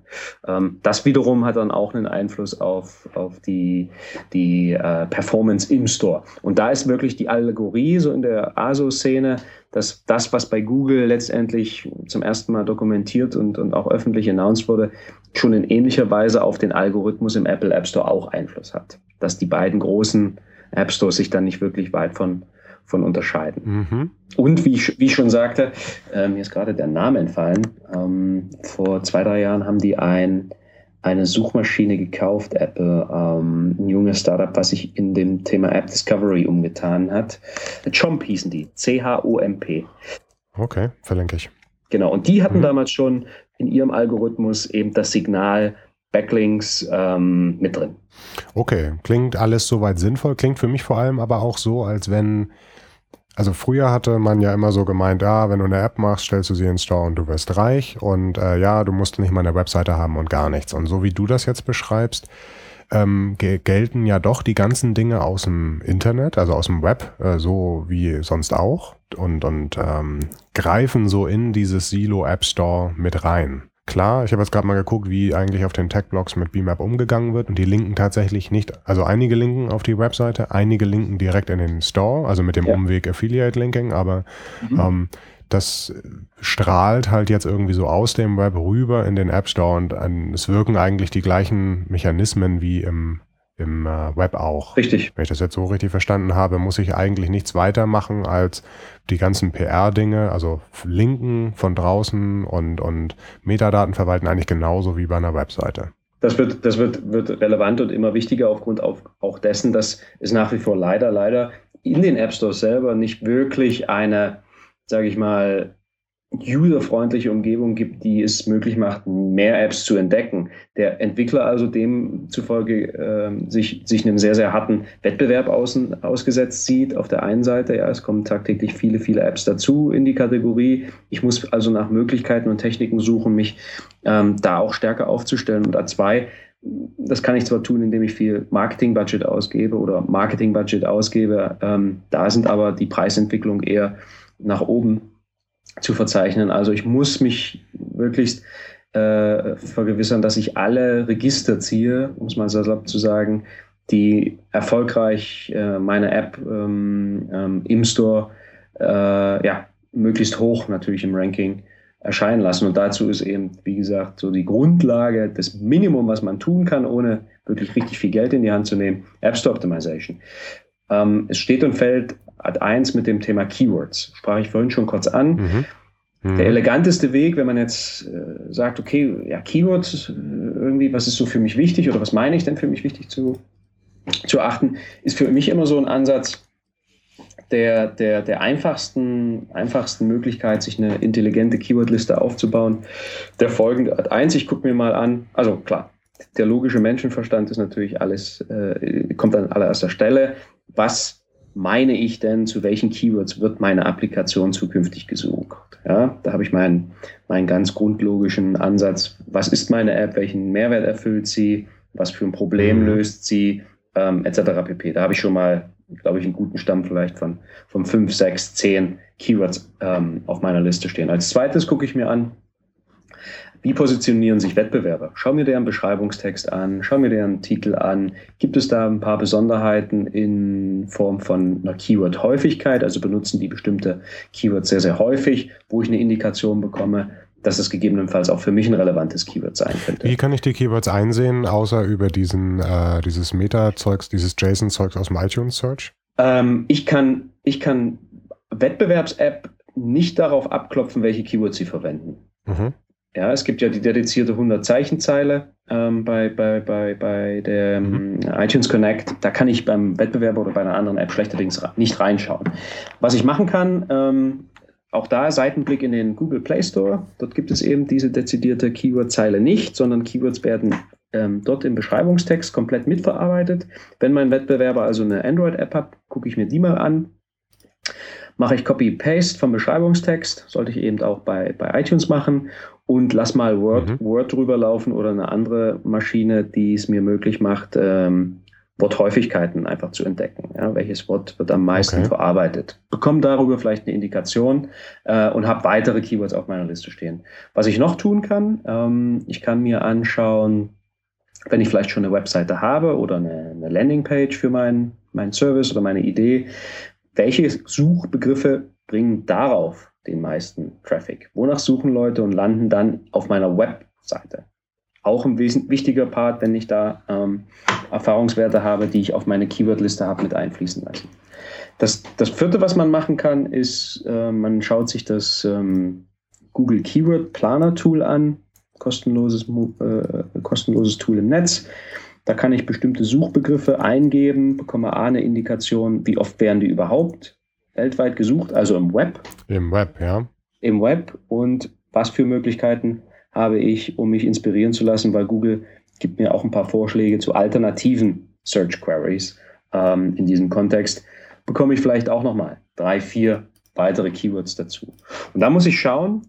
Ähm, das wiederum hat dann auch einen Einfluss auf, auf die, die äh, Performance im Store. Und da ist wirklich die Allegorie so in der ASO-Szene, dass das, was bei Google letztendlich zum ersten Mal dokumentiert und, und auch öffentlich announced wurde, schon in ähnlicher Weise auf den Algorithmus im Apple App Store auch Einfluss hat. Dass die beiden großen App Stores sich dann nicht wirklich weit von von unterscheiden. Mhm. Und wie ich, wie ich schon sagte, äh, mir ist gerade der Name entfallen. Ähm, vor zwei, drei Jahren haben die ein, eine Suchmaschine gekauft, Apple, ähm, ein junges Startup, was sich in dem Thema App Discovery umgetan hat. Chomp hießen die, C-H-O-M-P. Okay, verlinke ich. Genau, und die hatten mhm. damals schon in ihrem Algorithmus eben das Signal Backlinks ähm, mit drin. Okay, klingt alles soweit sinnvoll, klingt für mich vor allem aber auch so, als wenn also früher hatte man ja immer so gemeint, ja, wenn du eine App machst, stellst du sie in den Store und du wirst reich und äh, ja, du musst nicht mal eine Webseite haben und gar nichts. Und so wie du das jetzt beschreibst, ähm, gelten ja doch die ganzen Dinge aus dem Internet, also aus dem Web, äh, so wie sonst auch und, und ähm, greifen so in dieses Silo App Store mit rein. Klar, ich habe jetzt gerade mal geguckt, wie eigentlich auf den Tech-Blogs mit BMAP umgegangen wird und die linken tatsächlich nicht, also einige linken auf die Webseite, einige linken direkt in den Store, also mit dem ja. Umweg Affiliate-Linking, aber mhm. ähm, das strahlt halt jetzt irgendwie so aus dem Web rüber in den App Store und ähm, es wirken eigentlich die gleichen Mechanismen wie im im äh, Web auch. Richtig. Wenn ich das jetzt so richtig verstanden habe, muss ich eigentlich nichts weiter machen als die ganzen PR-Dinge, also Linken von draußen und, und Metadaten verwalten eigentlich genauso wie bei einer Webseite. Das wird, das wird, wird relevant und immer wichtiger aufgrund auch, auch dessen, dass es nach wie vor leider, leider in den App Stores selber nicht wirklich eine, sage ich mal, userfreundliche Umgebung gibt, die es möglich macht, mehr Apps zu entdecken. Der Entwickler also demzufolge äh, sich, sich einem sehr, sehr harten Wettbewerb außen, ausgesetzt sieht. Auf der einen Seite, ja, es kommen tagtäglich viele, viele Apps dazu in die Kategorie. Ich muss also nach Möglichkeiten und Techniken suchen, mich ähm, da auch stärker aufzustellen. Und A2, das kann ich zwar tun, indem ich viel Marketingbudget ausgebe oder Marketingbudget ausgebe, ähm, da sind aber die Preisentwicklung eher nach oben zu verzeichnen. Also ich muss mich wirklich äh, vergewissern, dass ich alle Register ziehe, um es mal salopp zu sagen, die erfolgreich äh, meine App ähm, ähm, im Store äh, ja, möglichst hoch natürlich im Ranking erscheinen lassen. Und dazu ist eben, wie gesagt, so die Grundlage, das Minimum, was man tun kann, ohne wirklich richtig viel Geld in die Hand zu nehmen, App Store Optimization. Ähm, es steht und fällt Ad 1 mit dem Thema Keywords. Sprach ich vorhin schon kurz an. Mhm. Mhm. Der eleganteste Weg, wenn man jetzt äh, sagt, okay, ja, Keywords, äh, irgendwie, was ist so für mich wichtig oder was meine ich denn für mich wichtig zu, zu achten, ist für mich immer so ein Ansatz der, der, der einfachsten, einfachsten Möglichkeit, sich eine intelligente Keywordliste aufzubauen. Der folgende Ad 1, ich gucke mir mal an, also klar, der logische Menschenverstand ist natürlich alles, äh, kommt an allererster Stelle. Was meine ich denn, zu welchen Keywords wird meine Applikation zukünftig gesucht? Ja, da habe ich meinen, meinen ganz grundlogischen Ansatz. Was ist meine App? Welchen Mehrwert erfüllt sie? Was für ein Problem mhm. löst sie? Ähm, etc. pp. Da habe ich schon mal, glaube ich, einen guten Stamm vielleicht von, von fünf, sechs, zehn Keywords ähm, auf meiner Liste stehen. Als zweites gucke ich mir an, wie positionieren sich Wettbewerber? Schau mir deren Beschreibungstext an, schau mir deren Titel an. Gibt es da ein paar Besonderheiten in Form von einer Keyword-Häufigkeit? Also benutzen die bestimmte Keywords sehr, sehr häufig, wo ich eine Indikation bekomme, dass es gegebenenfalls auch für mich ein relevantes Keyword sein könnte. Wie kann ich die Keywords einsehen, außer über diesen, äh, dieses Meta-Zeugs, dieses JSON-Zeugs aus dem iTunes-Search? Ähm, ich kann, ich kann Wettbewerbs-App nicht darauf abklopfen, welche Keywords sie verwenden. Mhm. Ja, es gibt ja die dedizierte 100-Zeichen-Zeile ähm, bei, bei, bei, bei der mhm. iTunes Connect. Da kann ich beim Wettbewerber oder bei einer anderen App schlechterdings nicht reinschauen. Was ich machen kann, ähm, auch da Seitenblick in den Google Play Store. Dort gibt es eben diese dezidierte Keyword-Zeile nicht, sondern Keywords werden ähm, dort im Beschreibungstext komplett mitverarbeitet. Wenn mein Wettbewerber also eine Android-App hat, gucke ich mir die mal an mache ich Copy-Paste vom Beschreibungstext, sollte ich eben auch bei, bei iTunes machen und lass mal Word, mhm. Word drüber laufen oder eine andere Maschine, die es mir möglich macht, ähm, Worthäufigkeiten einfach zu entdecken. Ja, welches Wort wird am meisten okay. verarbeitet? Bekomme darüber vielleicht eine Indikation äh, und habe weitere Keywords auf meiner Liste stehen. Was ich noch tun kann, ähm, ich kann mir anschauen, wenn ich vielleicht schon eine Webseite habe oder eine, eine Landingpage für meinen mein Service oder meine Idee, welche Suchbegriffe bringen darauf den meisten Traffic? Wonach suchen Leute und landen dann auf meiner Webseite? Auch ein wichtiger Part, wenn ich da ähm, Erfahrungswerte habe, die ich auf meine Keywordliste habe mit einfließen lassen. Das, das vierte, was man machen kann, ist, äh, man schaut sich das ähm, Google Keyword Planner Tool an, kostenloses, äh, kostenloses Tool im Netz. Da kann ich bestimmte Suchbegriffe eingeben, bekomme A eine Indikation, wie oft werden die überhaupt weltweit gesucht, also im Web. Im Web, ja. Im Web und was für Möglichkeiten habe ich, um mich inspirieren zu lassen, weil Google gibt mir auch ein paar Vorschläge zu alternativen Search Queries ähm, in diesem Kontext. Bekomme ich vielleicht auch nochmal drei, vier weitere Keywords dazu. Und da muss ich schauen,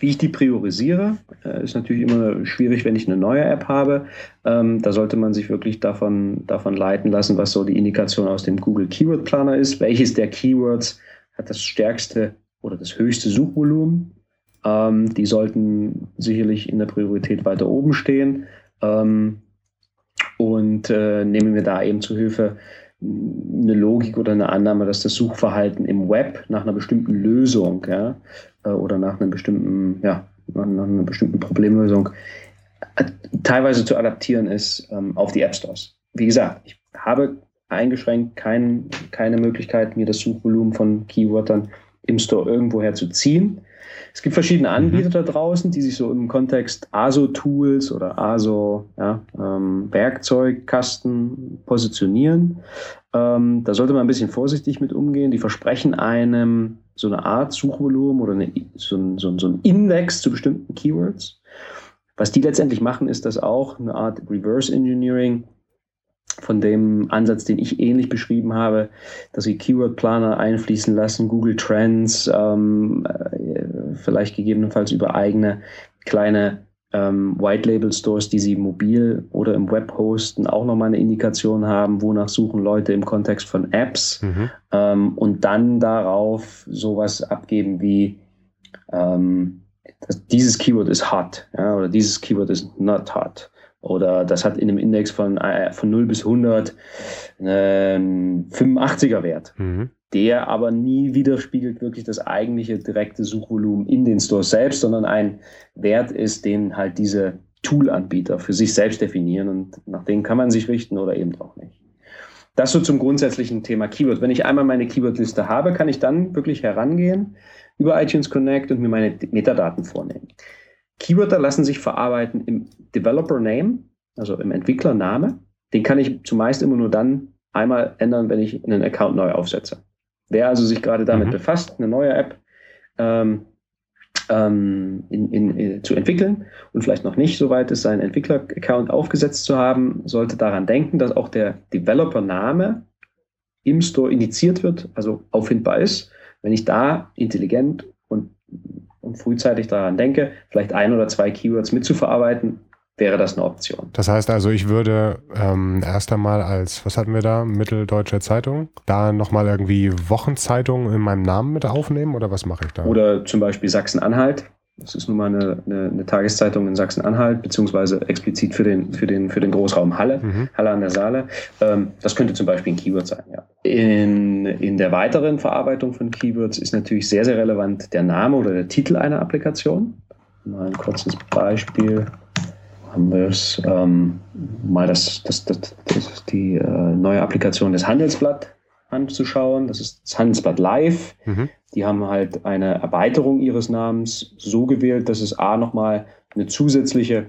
wie ich die priorisiere, äh, ist natürlich immer schwierig, wenn ich eine neue App habe. Ähm, da sollte man sich wirklich davon, davon leiten lassen, was so die Indikation aus dem Google Keyword Planner ist. Welches der Keywords hat das stärkste oder das höchste Suchvolumen? Ähm, die sollten sicherlich in der Priorität weiter oben stehen. Ähm, und äh, nehmen wir da eben zu Hilfe eine Logik oder eine Annahme, dass das Suchverhalten im Web nach einer bestimmten Lösung ja, äh, oder nach einem bestimmten, ja, nach einer bestimmten Problemlösung äh, teilweise zu adaptieren ist ähm, auf die App Stores. Wie gesagt, ich habe eingeschränkt kein, keine Möglichkeit, mir das Suchvolumen von Keywörtern im Store irgendwoher zu ziehen. Es gibt verschiedene mhm. Anbieter da draußen, die sich so im Kontext ASO-Tools oder ASO ja, ähm, positionieren. Ähm, da sollte man ein bisschen vorsichtig mit umgehen. Die versprechen einem so eine Art Suchvolumen oder eine, so, ein, so, so ein Index zu bestimmten Keywords. Was die letztendlich machen, ist das auch eine Art Reverse Engineering von dem Ansatz, den ich ähnlich beschrieben habe, dass sie Keyword-Planer einfließen lassen, Google Trends, ähm, äh, vielleicht gegebenenfalls über eigene kleine ähm, White-Label-Stores, die sie mobil oder im Web hosten, auch nochmal eine Indikation haben, wonach suchen Leute im Kontext von Apps mhm. ähm, und dann darauf sowas abgeben wie ähm, dieses Keyword ist hot ja, oder dieses Keyword ist not hot oder das hat in einem Index von, äh, von 0 bis 100 einen 85er Wert, mhm. Der aber nie widerspiegelt wirklich das eigentliche direkte Suchvolumen in den Stores selbst, sondern ein Wert ist, den halt diese Tool-Anbieter für sich selbst definieren und nach denen kann man sich richten oder eben auch nicht. Das so zum grundsätzlichen Thema Keyword. Wenn ich einmal meine Keyword-Liste habe, kann ich dann wirklich herangehen über iTunes Connect und mir meine Metadaten vornehmen. Keywörter lassen sich verarbeiten im Developer Name, also im Entwicklername. Den kann ich zumeist immer nur dann einmal ändern, wenn ich einen Account neu aufsetze. Wer also sich gerade damit mhm. befasst, eine neue App ähm, ähm, in, in, in, zu entwickeln und vielleicht noch nicht so weit ist, seinen Entwickler-Account aufgesetzt zu haben, sollte daran denken, dass auch der Developer-Name im Store indiziert wird, also auffindbar ist. Wenn ich da intelligent und und frühzeitig daran denke, vielleicht ein oder zwei Keywords mitzuverarbeiten, wäre das eine Option. Das heißt also, ich würde ähm, erst einmal als, was hatten wir da, Mitteldeutsche Zeitung, da nochmal irgendwie Wochenzeitung in meinem Namen mit aufnehmen oder was mache ich da? Oder zum Beispiel Sachsen-Anhalt das ist nun mal eine, eine, eine Tageszeitung in Sachsen-Anhalt, beziehungsweise explizit für den, für den, für den Großraum Halle, mhm. Halle an der Saale. Ähm, das könnte zum Beispiel ein Keyword sein, ja. In, in der weiteren Verarbeitung von Keywords ist natürlich sehr, sehr relevant der Name oder der Titel einer Applikation. Mal ein kurzes Beispiel. Haben wir es ähm, mal das, das, das, das die äh, neue Applikation des Handelsblatt anzuschauen. Das ist das Handelsblatt Live. Mhm. Die haben halt eine Erweiterung ihres Namens so gewählt, dass es A nochmal eine zusätzliche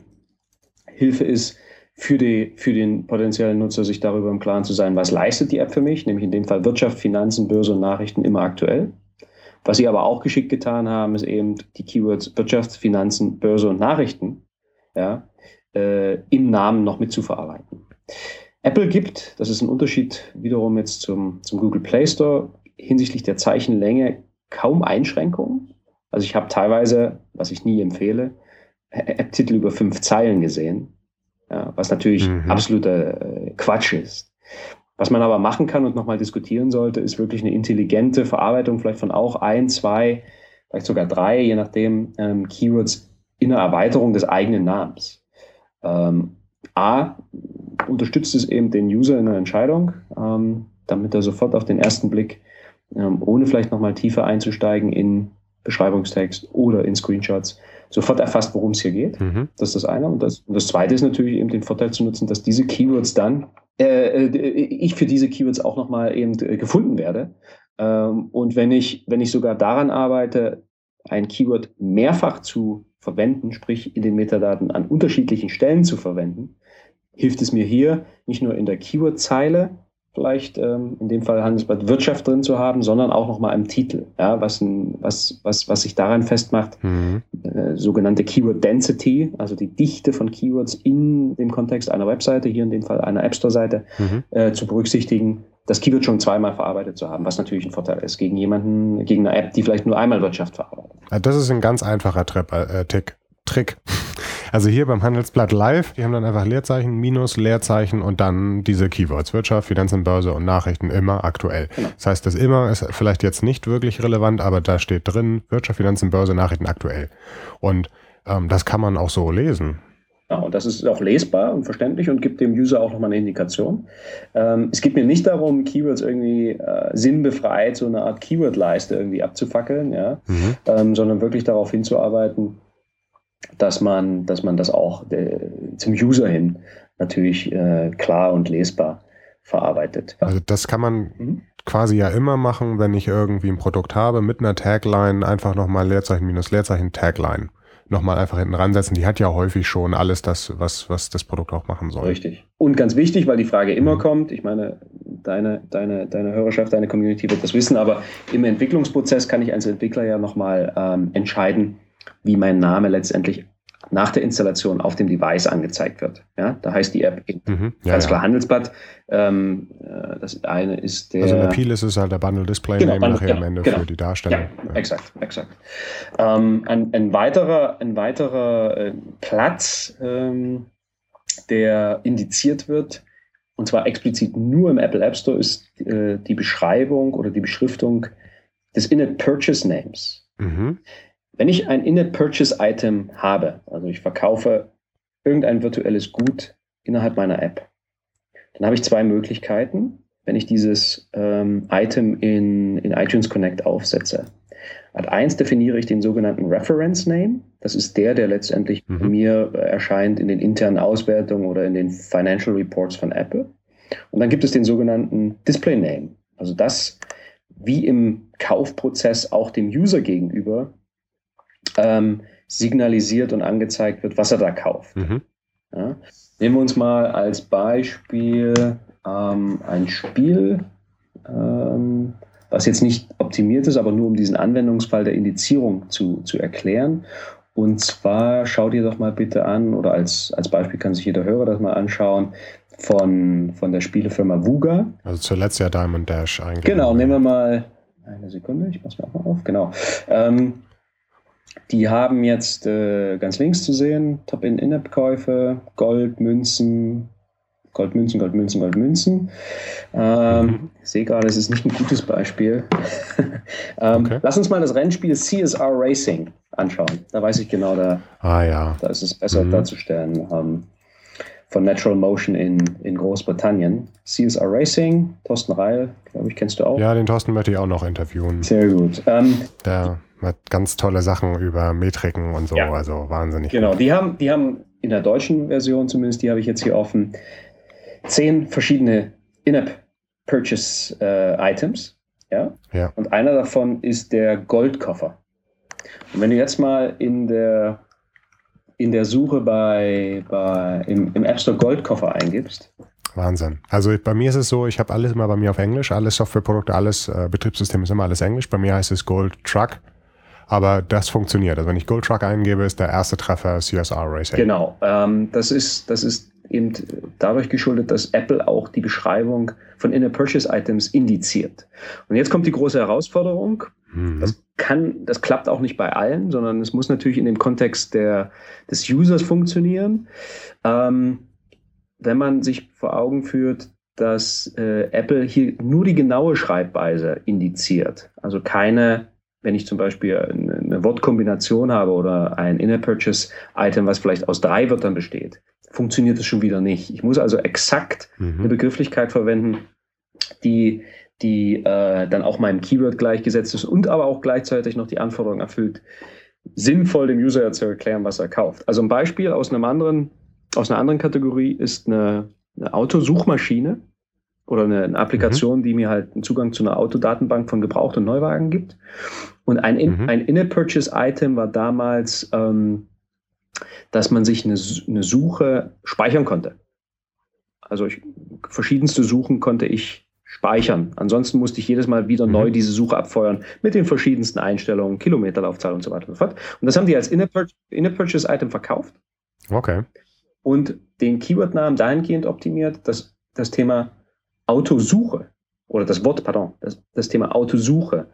Hilfe ist, für, die, für den potenziellen Nutzer sich darüber im Klaren zu sein, was leistet die App für mich, nämlich in dem Fall Wirtschaft, Finanzen, Börse und Nachrichten immer aktuell. Was sie aber auch geschickt getan haben, ist eben die Keywords Wirtschaft, Finanzen, Börse und Nachrichten ja, äh, im Namen noch mitzuverarbeiten. Apple gibt, das ist ein Unterschied wiederum jetzt zum, zum Google Play Store, hinsichtlich der Zeichenlänge kaum Einschränkungen. Also ich habe teilweise, was ich nie empfehle, App-Titel über fünf Zeilen gesehen, ja, was natürlich mhm. absoluter äh, Quatsch ist. Was man aber machen kann und nochmal diskutieren sollte, ist wirklich eine intelligente Verarbeitung, vielleicht von auch ein, zwei, vielleicht sogar drei, je nachdem, ähm, Keywords in der Erweiterung des eigenen Namens. Ähm, A, unterstützt es eben den User in der Entscheidung, ähm, damit er sofort auf den ersten Blick, ähm, ohne vielleicht nochmal tiefer einzusteigen in Beschreibungstext oder in Screenshots, sofort erfasst, worum es hier geht. Mhm. Das ist das eine. Und das, und das zweite ist natürlich eben den Vorteil zu nutzen, dass diese Keywords dann, äh, äh ich für diese Keywords auch nochmal eben äh, gefunden werde. Ähm, und wenn ich, wenn ich sogar daran arbeite, ein Keyword mehrfach zu verwenden, sprich in den Metadaten an unterschiedlichen Stellen zu verwenden, hilft es mir hier nicht nur in der Keyword-Zeile, vielleicht ähm, in dem Fall Handelsblatt Wirtschaft drin zu haben, sondern auch nochmal im Titel, ja, was, ein, was, was, was sich daran festmacht, mhm. äh, sogenannte Keyword Density, also die Dichte von Keywords in dem Kontext einer Webseite, hier in dem Fall einer App Store-Seite, mhm. äh, zu berücksichtigen, das Keyword schon zweimal verarbeitet zu haben, was natürlich ein Vorteil ist gegen jemanden, gegen eine App, die vielleicht nur einmal Wirtschaft verarbeitet. Das ist ein ganz einfacher Trip, äh, Tick, Trick. Also hier beim Handelsblatt Live, die haben dann einfach Leerzeichen, Minus, Leerzeichen und dann diese Keywords. Wirtschaft, Finanzen, Börse und Nachrichten immer aktuell. Genau. Das heißt, das immer ist vielleicht jetzt nicht wirklich relevant, aber da steht drin Wirtschaft, Finanzen, Börse, Nachrichten aktuell. Und ähm, das kann man auch so lesen. Ja, und das ist auch lesbar und verständlich und gibt dem User auch nochmal eine Indikation. Ähm, es geht mir nicht darum, Keywords irgendwie äh, sinnbefreit, so eine Art Keyword-Leiste irgendwie abzufackeln, ja, mhm. ähm, sondern wirklich darauf hinzuarbeiten, dass man, dass man das auch äh, zum User hin natürlich äh, klar und lesbar verarbeitet. Also das kann man mhm. quasi ja immer machen, wenn ich irgendwie ein Produkt habe mit einer Tagline, einfach nochmal Leerzeichen minus Leerzeichen Tagline nochmal einfach hinten ransetzen. Die hat ja häufig schon alles das, was, was das Produkt auch machen soll. Richtig. Und ganz wichtig, weil die Frage immer mhm. kommt, ich meine, deine, deine, deine Hörerschaft, deine Community wird das wissen, aber im Entwicklungsprozess kann ich als Entwickler ja nochmal ähm, entscheiden, wie mein Name letztendlich nach der Installation auf dem Device angezeigt wird. Ja, da heißt die App mhm, ja, ganz klar Handelsblatt. Ähm, äh, das eine ist der. Also der Peel ist es halt der Bundle Display genau, Name nachher ja, am Ende genau. für die Darstellung. Ja, exakt, exakt. Ähm, ein, ein, weiterer, ein weiterer äh, Platz, ähm, der indiziert wird, und zwar explizit nur im Apple App Store, ist äh, die Beschreibung oder die Beschriftung des In-App Purchase Names. Mhm. Wenn ich ein In-App-Purchase-Item habe, also ich verkaufe irgendein virtuelles Gut innerhalb meiner App, dann habe ich zwei Möglichkeiten, wenn ich dieses ähm, Item in, in iTunes Connect aufsetze. Ad 1 definiere ich den sogenannten Reference Name. Das ist der, der letztendlich mhm. bei mir erscheint in den internen Auswertungen oder in den Financial Reports von Apple. Und dann gibt es den sogenannten Display Name. Also das, wie im Kaufprozess auch dem User gegenüber ähm, signalisiert und angezeigt wird, was er da kauft. Mhm. Ja. Nehmen wir uns mal als Beispiel ähm, ein Spiel, ähm, was jetzt nicht optimiert ist, aber nur um diesen Anwendungsfall der Indizierung zu, zu erklären. Und zwar schau dir doch mal bitte an, oder als, als Beispiel kann sich jeder Hörer das mal anschauen, von, von der Spielefirma Vuga. Also zuletzt ja Diamond Dash eigentlich. Genau, nehmen wir mal eine Sekunde, ich passe mal auf. Genau. Ähm, die haben jetzt äh, ganz links zu sehen, Top-in-In-App-Käufe, Gold, Münzen, Goldmünzen, Goldmünzen, Goldmünzen. Ähm, mhm. Ich sehe gerade, es ist nicht ein gutes Beispiel. ähm, okay. Lass uns mal das Rennspiel CSR Racing anschauen. Da weiß ich genau, da, ah, ja. da ist es besser mhm. darzustellen. Ähm, von Natural Motion in, in Großbritannien. CSR Racing, Thorsten Reil, glaube ich, kennst du auch. Ja, den Thorsten möchte ich auch noch interviewen. Sehr gut. Ähm, der hat ganz tolle Sachen über Metriken und so, ja. also wahnsinnig. Genau, die haben, die haben in der deutschen Version zumindest, die habe ich jetzt hier offen, zehn verschiedene In-App-Purchase-Items. Äh, ja? ja. Und einer davon ist der Goldkoffer. Und wenn du jetzt mal in der in der Suche bei, bei im, im App Store Goldkoffer eingibst. Wahnsinn. Also bei mir ist es so, ich habe alles immer bei mir auf Englisch, alle Softwareprodukte, alles äh, Betriebssystem ist immer alles Englisch. Bei mir heißt es Gold Truck. Aber das funktioniert. Also wenn ich Gold Truck eingebe, ist der erste Treffer CSR Racing. Genau. Ähm, das ist, das ist eben dadurch geschuldet, dass Apple auch die Beschreibung von Inner Purchase Items indiziert. Und jetzt kommt die große Herausforderung. Mhm. Das kann, das klappt auch nicht bei allen, sondern es muss natürlich in dem Kontext der, des Users funktionieren. Ähm, wenn man sich vor Augen führt, dass äh, Apple hier nur die genaue Schreibweise indiziert, also keine, wenn ich zum Beispiel eine, Wortkombination habe oder ein Inner Purchase Item, was vielleicht aus drei Wörtern besteht, funktioniert es schon wieder nicht. Ich muss also exakt mhm. eine Begrifflichkeit verwenden, die die äh, dann auch meinem Keyword gleichgesetzt ist und aber auch gleichzeitig noch die Anforderungen erfüllt, sinnvoll dem User zu erklären, was er kauft. Also ein Beispiel aus einem anderen, aus einer anderen Kategorie ist eine, eine Autosuchmaschine oder eine, eine Applikation, mhm. die mir halt einen Zugang zu einer Autodatenbank von Gebraucht- und Neuwagen gibt. Und ein, mhm. ein In-Purchase-Item war damals, ähm, dass man sich eine, eine Suche speichern konnte. Also ich, verschiedenste Suchen konnte ich speichern. Ansonsten musste ich jedes Mal wieder mhm. neu diese Suche abfeuern mit den verschiedensten Einstellungen, Kilometerlaufzahl und so weiter und so fort. Und das haben die als Inner-Purchase-Item verkauft. Okay. Und den Keyword-Namen dahingehend optimiert, dass das Thema Autosuche oder das Wort, pardon, das, das Thema Autosuche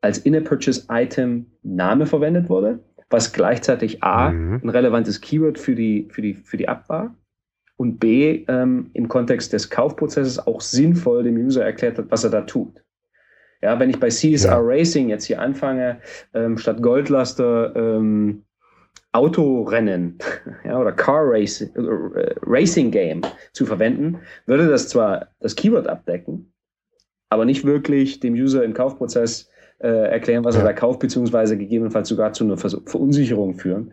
als Inner-Purchase-Item Name verwendet wurde, was gleichzeitig A, mhm. ein relevantes Keyword für die, für die, für die App war und B, ähm, im Kontext des Kaufprozesses auch sinnvoll dem User erklärt hat, was er da tut. Ja, wenn ich bei CSR ja. Racing jetzt hier anfange, ähm, statt Goldlaster ähm, Autorennen ja, oder Car Race, äh, Racing Game zu verwenden, würde das zwar das Keyword abdecken, aber nicht wirklich dem User im Kaufprozess äh, erklären, was er da kauft, beziehungsweise gegebenenfalls sogar zu einer Verunsicherung führen.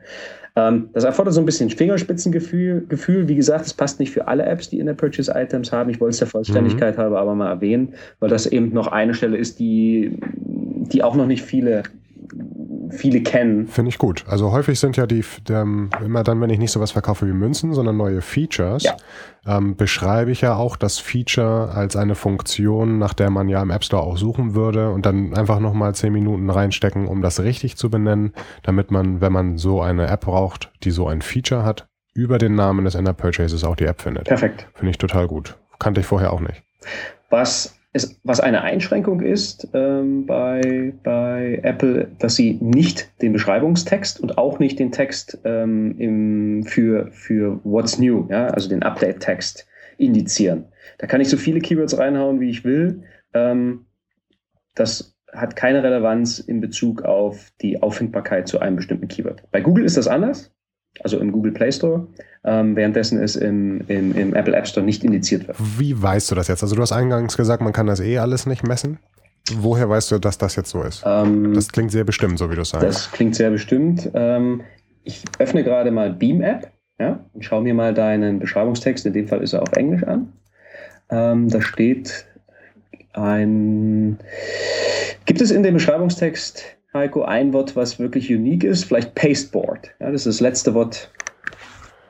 Ähm, das erfordert so ein bisschen Fingerspitzengefühl. Gefühl. Wie gesagt, es passt nicht für alle Apps, die in der Purchase Items haben. Ich wollte es der Vollständigkeit mhm. halber aber mal erwähnen, weil das eben noch eine Stelle ist, die, die auch noch nicht viele viele kennen. Finde ich gut. Also häufig sind ja die, ähm, immer dann, wenn ich nicht sowas verkaufe wie Münzen, sondern neue Features, ja. ähm, beschreibe ich ja auch das Feature als eine Funktion, nach der man ja im App Store auch suchen würde und dann einfach nochmal zehn Minuten reinstecken, um das richtig zu benennen, damit man, wenn man so eine App braucht, die so ein Feature hat, über den Namen des Ender Purchases auch die App findet. Perfekt. Finde ich total gut. Kannte ich vorher auch nicht. Was es, was eine Einschränkung ist ähm, bei, bei Apple, dass sie nicht den Beschreibungstext und auch nicht den Text ähm, im, für, für What's New, ja, also den Update-Text indizieren. Da kann ich so viele Keywords reinhauen, wie ich will. Ähm, das hat keine Relevanz in Bezug auf die Auffindbarkeit zu einem bestimmten Keyword. Bei Google ist das anders also im Google Play Store, ähm, währenddessen es im, im, im Apple App Store nicht indiziert wird. Wie weißt du das jetzt? Also du hast eingangs gesagt, man kann das eh alles nicht messen. Woher weißt du, dass das jetzt so ist? Ähm, das klingt sehr bestimmt, so wie du sagst. Das klingt sehr bestimmt. Ähm, ich öffne gerade mal Beam App ja, und schaue mir mal deinen Beschreibungstext, in dem Fall ist er auf Englisch an. Ähm, da steht ein. Gibt es in dem Beschreibungstext Heiko, ein Wort, was wirklich unique ist, vielleicht Pasteboard. Ja, das ist das letzte Wort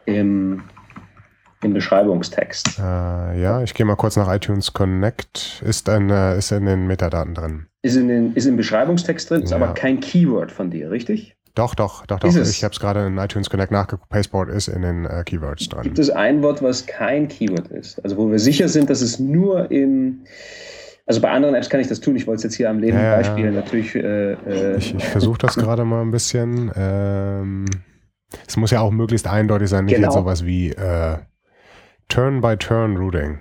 im, im Beschreibungstext. Äh, ja, ich gehe mal kurz nach iTunes Connect. Ist, ein, äh, ist in den Metadaten drin. Ist, in den, ist im Beschreibungstext drin, ist ja. aber kein Keyword von dir, richtig? Doch, doch, doch, doch. Ich habe es gerade in iTunes Connect nachgeguckt. Pasteboard ist in den äh, Keywords drin. Gibt es ein Wort, was kein Keyword ist? Also wo wir sicher sind, dass es nur im also bei anderen Apps kann ich das tun. Ich wollte es jetzt hier am Leben ja, Beispiel ja. natürlich. Äh, äh, ich, ich versuche das gerade mal ein bisschen. Ähm, es muss ja auch möglichst eindeutig sein, nicht genau. jetzt sowas wie äh, Turn-by-Turn-Routing.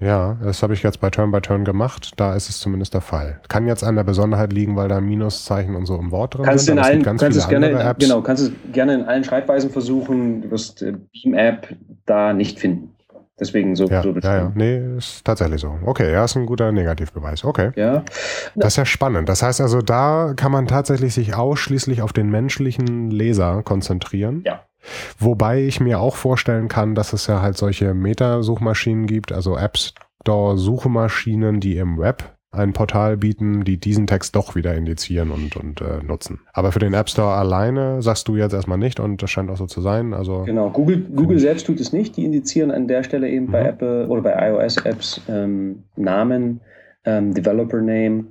Ja, das habe ich jetzt bei Turn-by-Turn -Turn gemacht. Da ist es zumindest der Fall. Kann jetzt an der Besonderheit liegen, weil da Minuszeichen und so im Wort drin kannst sind. In allen, kannst es gerne. Genau, kannst es gerne in allen Schreibweisen versuchen. Du wirst äh, Beam-App da nicht finden. Deswegen so, ja, so Ja, ja, nee, ist tatsächlich so. Okay, ja, ist ein guter Negativbeweis. Okay. Ja. Das ist ja spannend. Das heißt also, da kann man tatsächlich sich ausschließlich auf den menschlichen Leser konzentrieren. Ja. Wobei ich mir auch vorstellen kann, dass es ja halt solche Meta-Suchmaschinen gibt, also App Store-Suchmaschinen, die im Web ein Portal bieten, die diesen Text doch wieder indizieren und, und äh, nutzen. Aber für den App Store alleine sagst du jetzt erstmal nicht und das scheint auch so zu sein. Also genau, Google, Google selbst tut es nicht. Die indizieren an der Stelle eben mhm. bei Apple oder bei iOS-Apps ähm, Namen, ähm, Developer Name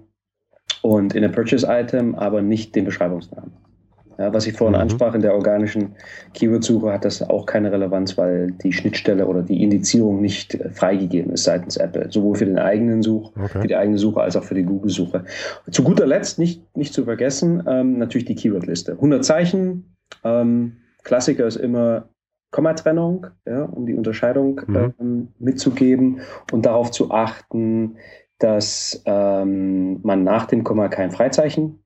und in der Purchase Item, aber nicht den Beschreibungsnamen. Ja, was ich vorhin mhm. ansprach, in der organischen Keyword-Suche hat das auch keine Relevanz, weil die Schnittstelle oder die Indizierung nicht freigegeben ist seitens Apple. Sowohl für den eigenen Such, okay. für die eigene Suche als auch für die Google-Suche. Zu guter Letzt, nicht, nicht zu vergessen, ähm, natürlich die Keyword-Liste. 100 Zeichen. Ähm, Klassiker ist immer Kommatrennung, ja, um die Unterscheidung mhm. ähm, mitzugeben und darauf zu achten, dass ähm, man nach dem Komma kein Freizeichen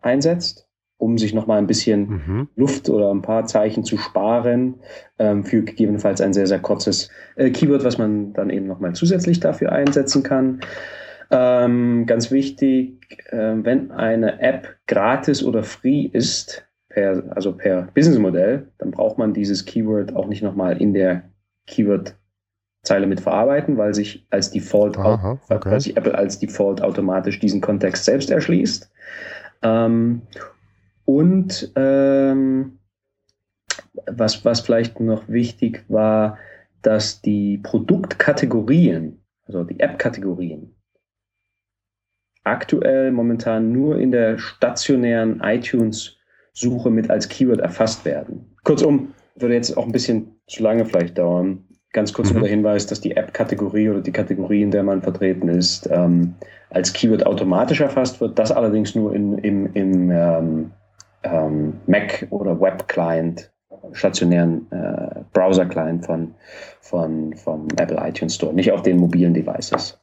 einsetzt um sich nochmal ein bisschen mhm. Luft oder ein paar Zeichen zu sparen, ähm, für gegebenenfalls ein sehr, sehr kurzes äh, Keyword, was man dann eben nochmal zusätzlich dafür einsetzen kann. Ähm, ganz wichtig, äh, wenn eine App gratis oder free ist, per, also per Businessmodell, dann braucht man dieses Keyword auch nicht nochmal in der Keyword-Zeile mit verarbeiten, weil sich als Default, Aha, okay. weil sich Apple als Default automatisch diesen Kontext selbst erschließt. Ähm, und ähm, was, was vielleicht noch wichtig war, dass die Produktkategorien, also die App-Kategorien, aktuell momentan nur in der stationären iTunes-Suche mit als Keyword erfasst werden. Kurzum, würde jetzt auch ein bisschen zu lange vielleicht dauern. Ganz kurz mhm. nur der Hinweis, dass die App-Kategorie oder die Kategorie, in der man vertreten ist, ähm, als Keyword automatisch erfasst wird. Das allerdings nur in, im, im ähm, ähm, Mac oder Web-Client, stationären äh, Browser-Client von, von, vom Apple iTunes Store, nicht auf den mobilen Devices.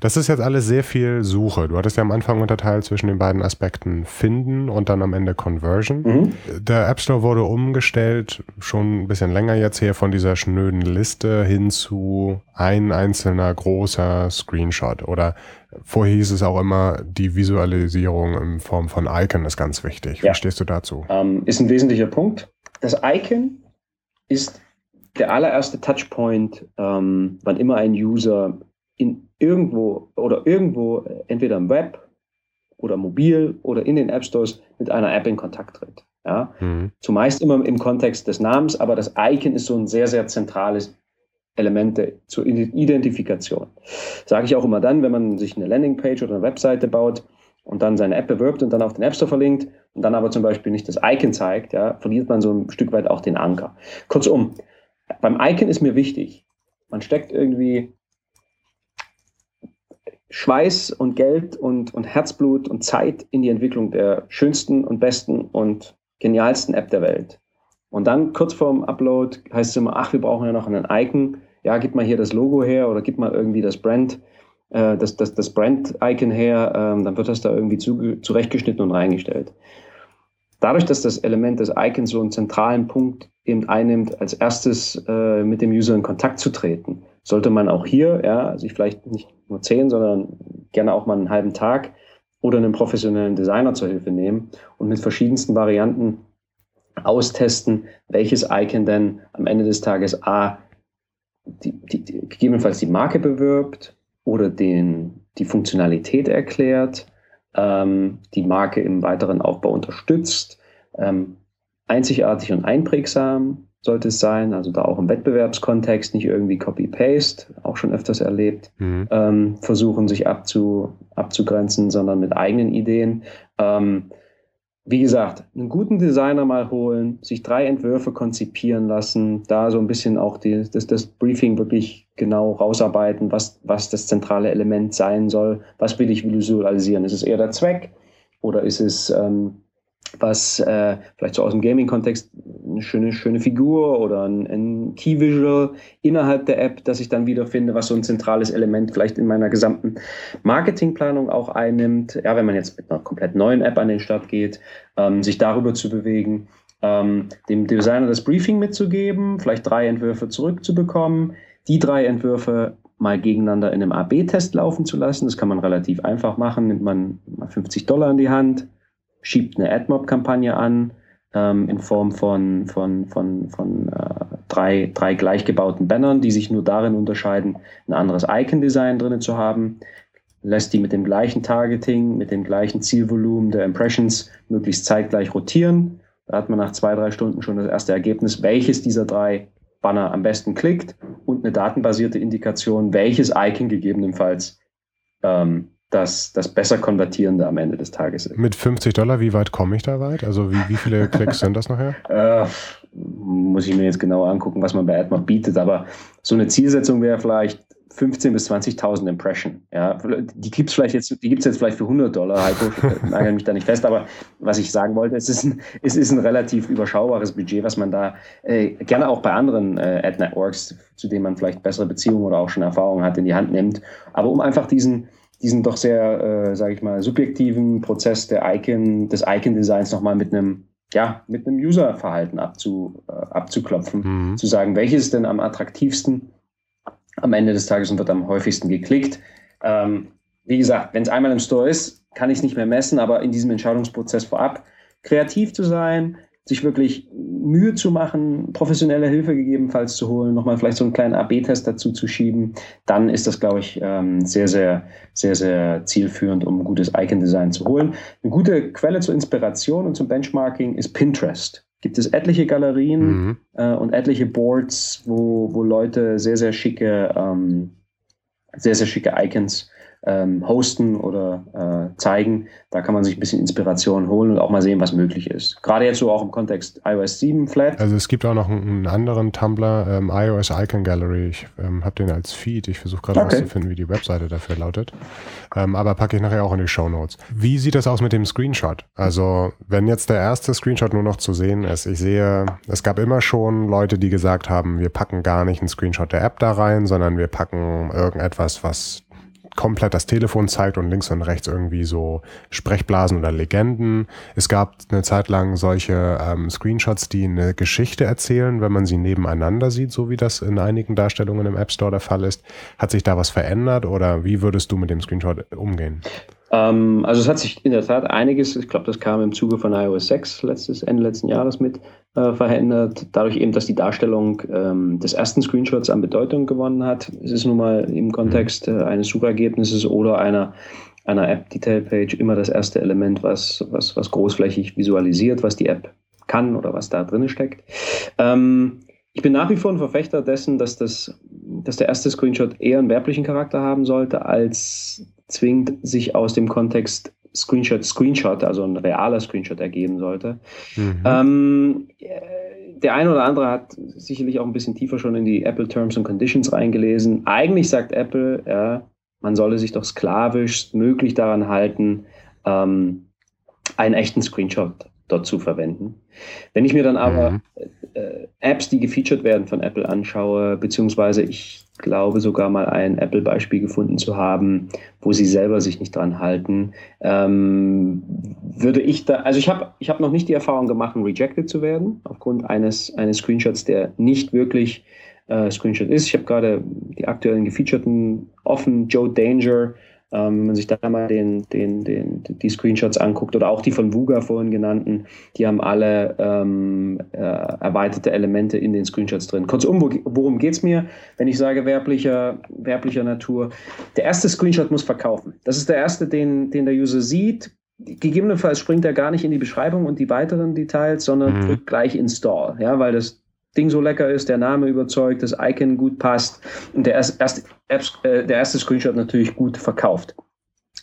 Das ist jetzt alles sehr viel Suche. Du hattest ja am Anfang unterteilt zwischen den beiden Aspekten Finden und dann am Ende Conversion. Mhm. Der App Store wurde umgestellt, schon ein bisschen länger jetzt her, von dieser schnöden Liste hin zu ein einzelner großer Screenshot. Oder vorher hieß es auch immer, die Visualisierung in Form von Icon ist ganz wichtig. Ja. Wie stehst du dazu? Ähm, ist ein wesentlicher Punkt. Das Icon ist der allererste Touchpoint, ähm, wann immer ein User in irgendwo oder irgendwo entweder im Web oder mobil oder in den App Stores mit einer App in Kontakt tritt. Ja? Mhm. Zumeist immer im Kontext des Namens, aber das Icon ist so ein sehr, sehr zentrales Element zur Identifikation. Sage ich auch immer dann, wenn man sich eine Landingpage oder eine Webseite baut und dann seine App bewirbt und dann auf den App Store verlinkt und dann aber zum Beispiel nicht das Icon zeigt, ja, verliert man so ein Stück weit auch den Anker. Kurzum, beim Icon ist mir wichtig, man steckt irgendwie Schweiß und Geld und, und Herzblut und Zeit in die Entwicklung der schönsten und besten und genialsten App der Welt. Und dann kurz vorm Upload heißt es immer, ach, wir brauchen ja noch einen Icon. Ja, gib mal hier das Logo her oder gib mal irgendwie das Brand, äh, das, das, das Brand-Icon her, ähm, dann wird das da irgendwie zu, zurechtgeschnitten und reingestellt. Dadurch, dass das Element des Icons so einen zentralen Punkt eben einnimmt, als erstes äh, mit dem User in Kontakt zu treten, sollte man auch hier ja, sich vielleicht nicht nur zehn, sondern gerne auch mal einen halben Tag oder einen professionellen Designer zur Hilfe nehmen und mit verschiedensten Varianten austesten, welches Icon denn am Ende des Tages A, die, die, die, gegebenenfalls die Marke bewirbt oder den, die Funktionalität erklärt, ähm, die Marke im weiteren Aufbau unterstützt, ähm, einzigartig und einprägsam sollte es sein, also da auch im Wettbewerbskontext nicht irgendwie Copy-Paste, auch schon öfters erlebt, mhm. ähm, versuchen sich abzu, abzugrenzen, sondern mit eigenen Ideen. Ähm, wie gesagt, einen guten Designer mal holen, sich drei Entwürfe konzipieren lassen, da so ein bisschen auch die, das, das Briefing wirklich genau rausarbeiten, was, was das zentrale Element sein soll, was will ich visualisieren. Ist es eher der Zweck oder ist es ähm, was äh, vielleicht so aus dem Gaming-Kontext eine schöne, schöne Figur oder ein, ein Key-Visual innerhalb der App, das ich dann wiederfinde, was so ein zentrales Element vielleicht in meiner gesamten Marketingplanung auch einnimmt. Ja, wenn man jetzt mit einer komplett neuen App an den Start geht, ähm, sich darüber zu bewegen, ähm, dem Designer das Briefing mitzugeben, vielleicht drei Entwürfe zurückzubekommen, die drei Entwürfe mal gegeneinander in einem AB-Test laufen zu lassen. Das kann man relativ einfach machen, nimmt man mal 50 Dollar in die Hand, schiebt eine AdMob-Kampagne an ähm, in Form von, von, von, von äh, drei, drei gleichgebauten Bannern, die sich nur darin unterscheiden, ein anderes Icon-Design drin zu haben, lässt die mit dem gleichen Targeting, mit dem gleichen Zielvolumen der Impressions möglichst zeitgleich rotieren. Da hat man nach zwei, drei Stunden schon das erste Ergebnis, welches dieser drei Banner am besten klickt und eine datenbasierte Indikation, welches Icon gegebenenfalls ähm, das, das besser konvertierende am Ende des Tages ist. Mit 50 Dollar, wie weit komme ich da weit? Also wie, wie viele Klicks sind das nachher? Äh, muss ich mir jetzt genau angucken, was man bei AdMob bietet, aber so eine Zielsetzung wäre vielleicht 15.000 bis 20.000 Impression. Ja, die gibt's vielleicht jetzt, die gibt's jetzt vielleicht für 100 Dollar. Heiko, nagel mich da nicht fest, aber was ich sagen wollte, es ist ein, es ist ein relativ überschaubares Budget, was man da äh, gerne auch bei anderen äh, Ad-Networks, zu denen man vielleicht bessere Beziehungen oder auch schon Erfahrungen hat, in die Hand nimmt. Aber um einfach diesen, diesen doch sehr, äh, sage ich mal, subjektiven Prozess der Icon, des Icon-Designs nochmal mit einem, ja, mit einem User-Verhalten abzu, äh, abzuklopfen, mhm. zu sagen, welches ist denn am attraktivsten am Ende des Tages und wird am häufigsten geklickt. Ähm, wie gesagt, wenn es einmal im Store ist, kann ich es nicht mehr messen, aber in diesem Entscheidungsprozess vorab kreativ zu sein, sich wirklich Mühe zu machen, professionelle Hilfe gegebenenfalls zu holen, nochmal vielleicht so einen kleinen AB-Test dazu zu schieben, dann ist das, glaube ich, ähm, sehr, sehr, sehr, sehr zielführend, um ein gutes Icon-Design zu holen. Eine gute Quelle zur Inspiration und zum Benchmarking ist Pinterest. Gibt es etliche Galerien mhm. äh, und etliche Boards, wo, wo Leute sehr, sehr schicke, ähm, sehr, sehr schicke Icons ähm, hosten oder äh, zeigen. Da kann man sich ein bisschen Inspiration holen und auch mal sehen, was möglich ist. Gerade jetzt so auch im Kontext iOS 7 Flat. Also es gibt auch noch einen, anderen Tumblr, ähm, iOS Icon Gallery. Ich ähm, habe den als Feed. Ich versuche gerade okay. rauszufinden, wie die Webseite dafür lautet. Ähm, aber packe ich nachher auch in die Show Notes. Wie sieht das aus mit dem Screenshot? Also wenn jetzt der erste Screenshot nur noch zu sehen ist, ich sehe, es gab immer schon Leute, die gesagt haben, wir packen gar nicht einen Screenshot der App da rein, sondern wir packen irgendetwas, was komplett das Telefon zeigt und links und rechts irgendwie so Sprechblasen oder Legenden. Es gab eine Zeit lang solche ähm, Screenshots, die eine Geschichte erzählen, wenn man sie nebeneinander sieht, so wie das in einigen Darstellungen im App Store der Fall ist. Hat sich da was verändert oder wie würdest du mit dem Screenshot umgehen? Ähm, also es hat sich in der Tat einiges, ich glaube, das kam im Zuge von iOS 6 letztes, Ende letzten Jahres mit äh, verändert. Dadurch eben, dass die Darstellung ähm, des ersten Screenshots an Bedeutung gewonnen hat. Es ist nun mal im Kontext äh, eines Suchergebnisses oder einer einer App-Detail-Page immer das erste Element, was, was, was großflächig visualisiert, was die App kann oder was da drin steckt. Ähm, ich bin nach wie vor ein Verfechter dessen, dass, das, dass der erste Screenshot eher einen werblichen Charakter haben sollte, als zwingend sich aus dem Kontext Screenshot, Screenshot, also ein realer Screenshot ergeben sollte. Mhm. Ähm, der eine oder andere hat sicherlich auch ein bisschen tiefer schon in die Apple Terms and Conditions reingelesen. Eigentlich sagt Apple, ja, man solle sich doch sklavisch möglich daran halten, ähm, einen echten Screenshot dort zu verwenden. Wenn ich mir dann aber mhm. äh, Apps, die gefeatured werden von Apple anschaue, beziehungsweise ich glaube sogar mal ein Apple-Beispiel gefunden zu haben, wo sie selber sich nicht dran halten, ähm, würde ich da, also ich habe ich hab noch nicht die Erfahrung gemacht, rejected zu werden, aufgrund eines, eines Screenshots, der nicht wirklich äh, Screenshot ist. Ich habe gerade die aktuellen gefeaturten offen, Joe Danger, ähm, wenn man sich da mal den, den, den, die Screenshots anguckt oder auch die von Vuga vorhin genannten, die haben alle ähm, äh, erweiterte Elemente in den Screenshots drin. Kurzum, wo, worum geht es mir, wenn ich sage werblicher, werblicher Natur? Der erste Screenshot muss verkaufen. Das ist der erste, den, den der User sieht. Gegebenenfalls springt er gar nicht in die Beschreibung und die weiteren Details, sondern mhm. drückt gleich Install, ja, weil das Ding so lecker ist, der Name überzeugt, das Icon gut passt und der erste, Apps, äh, der erste Screenshot natürlich gut verkauft.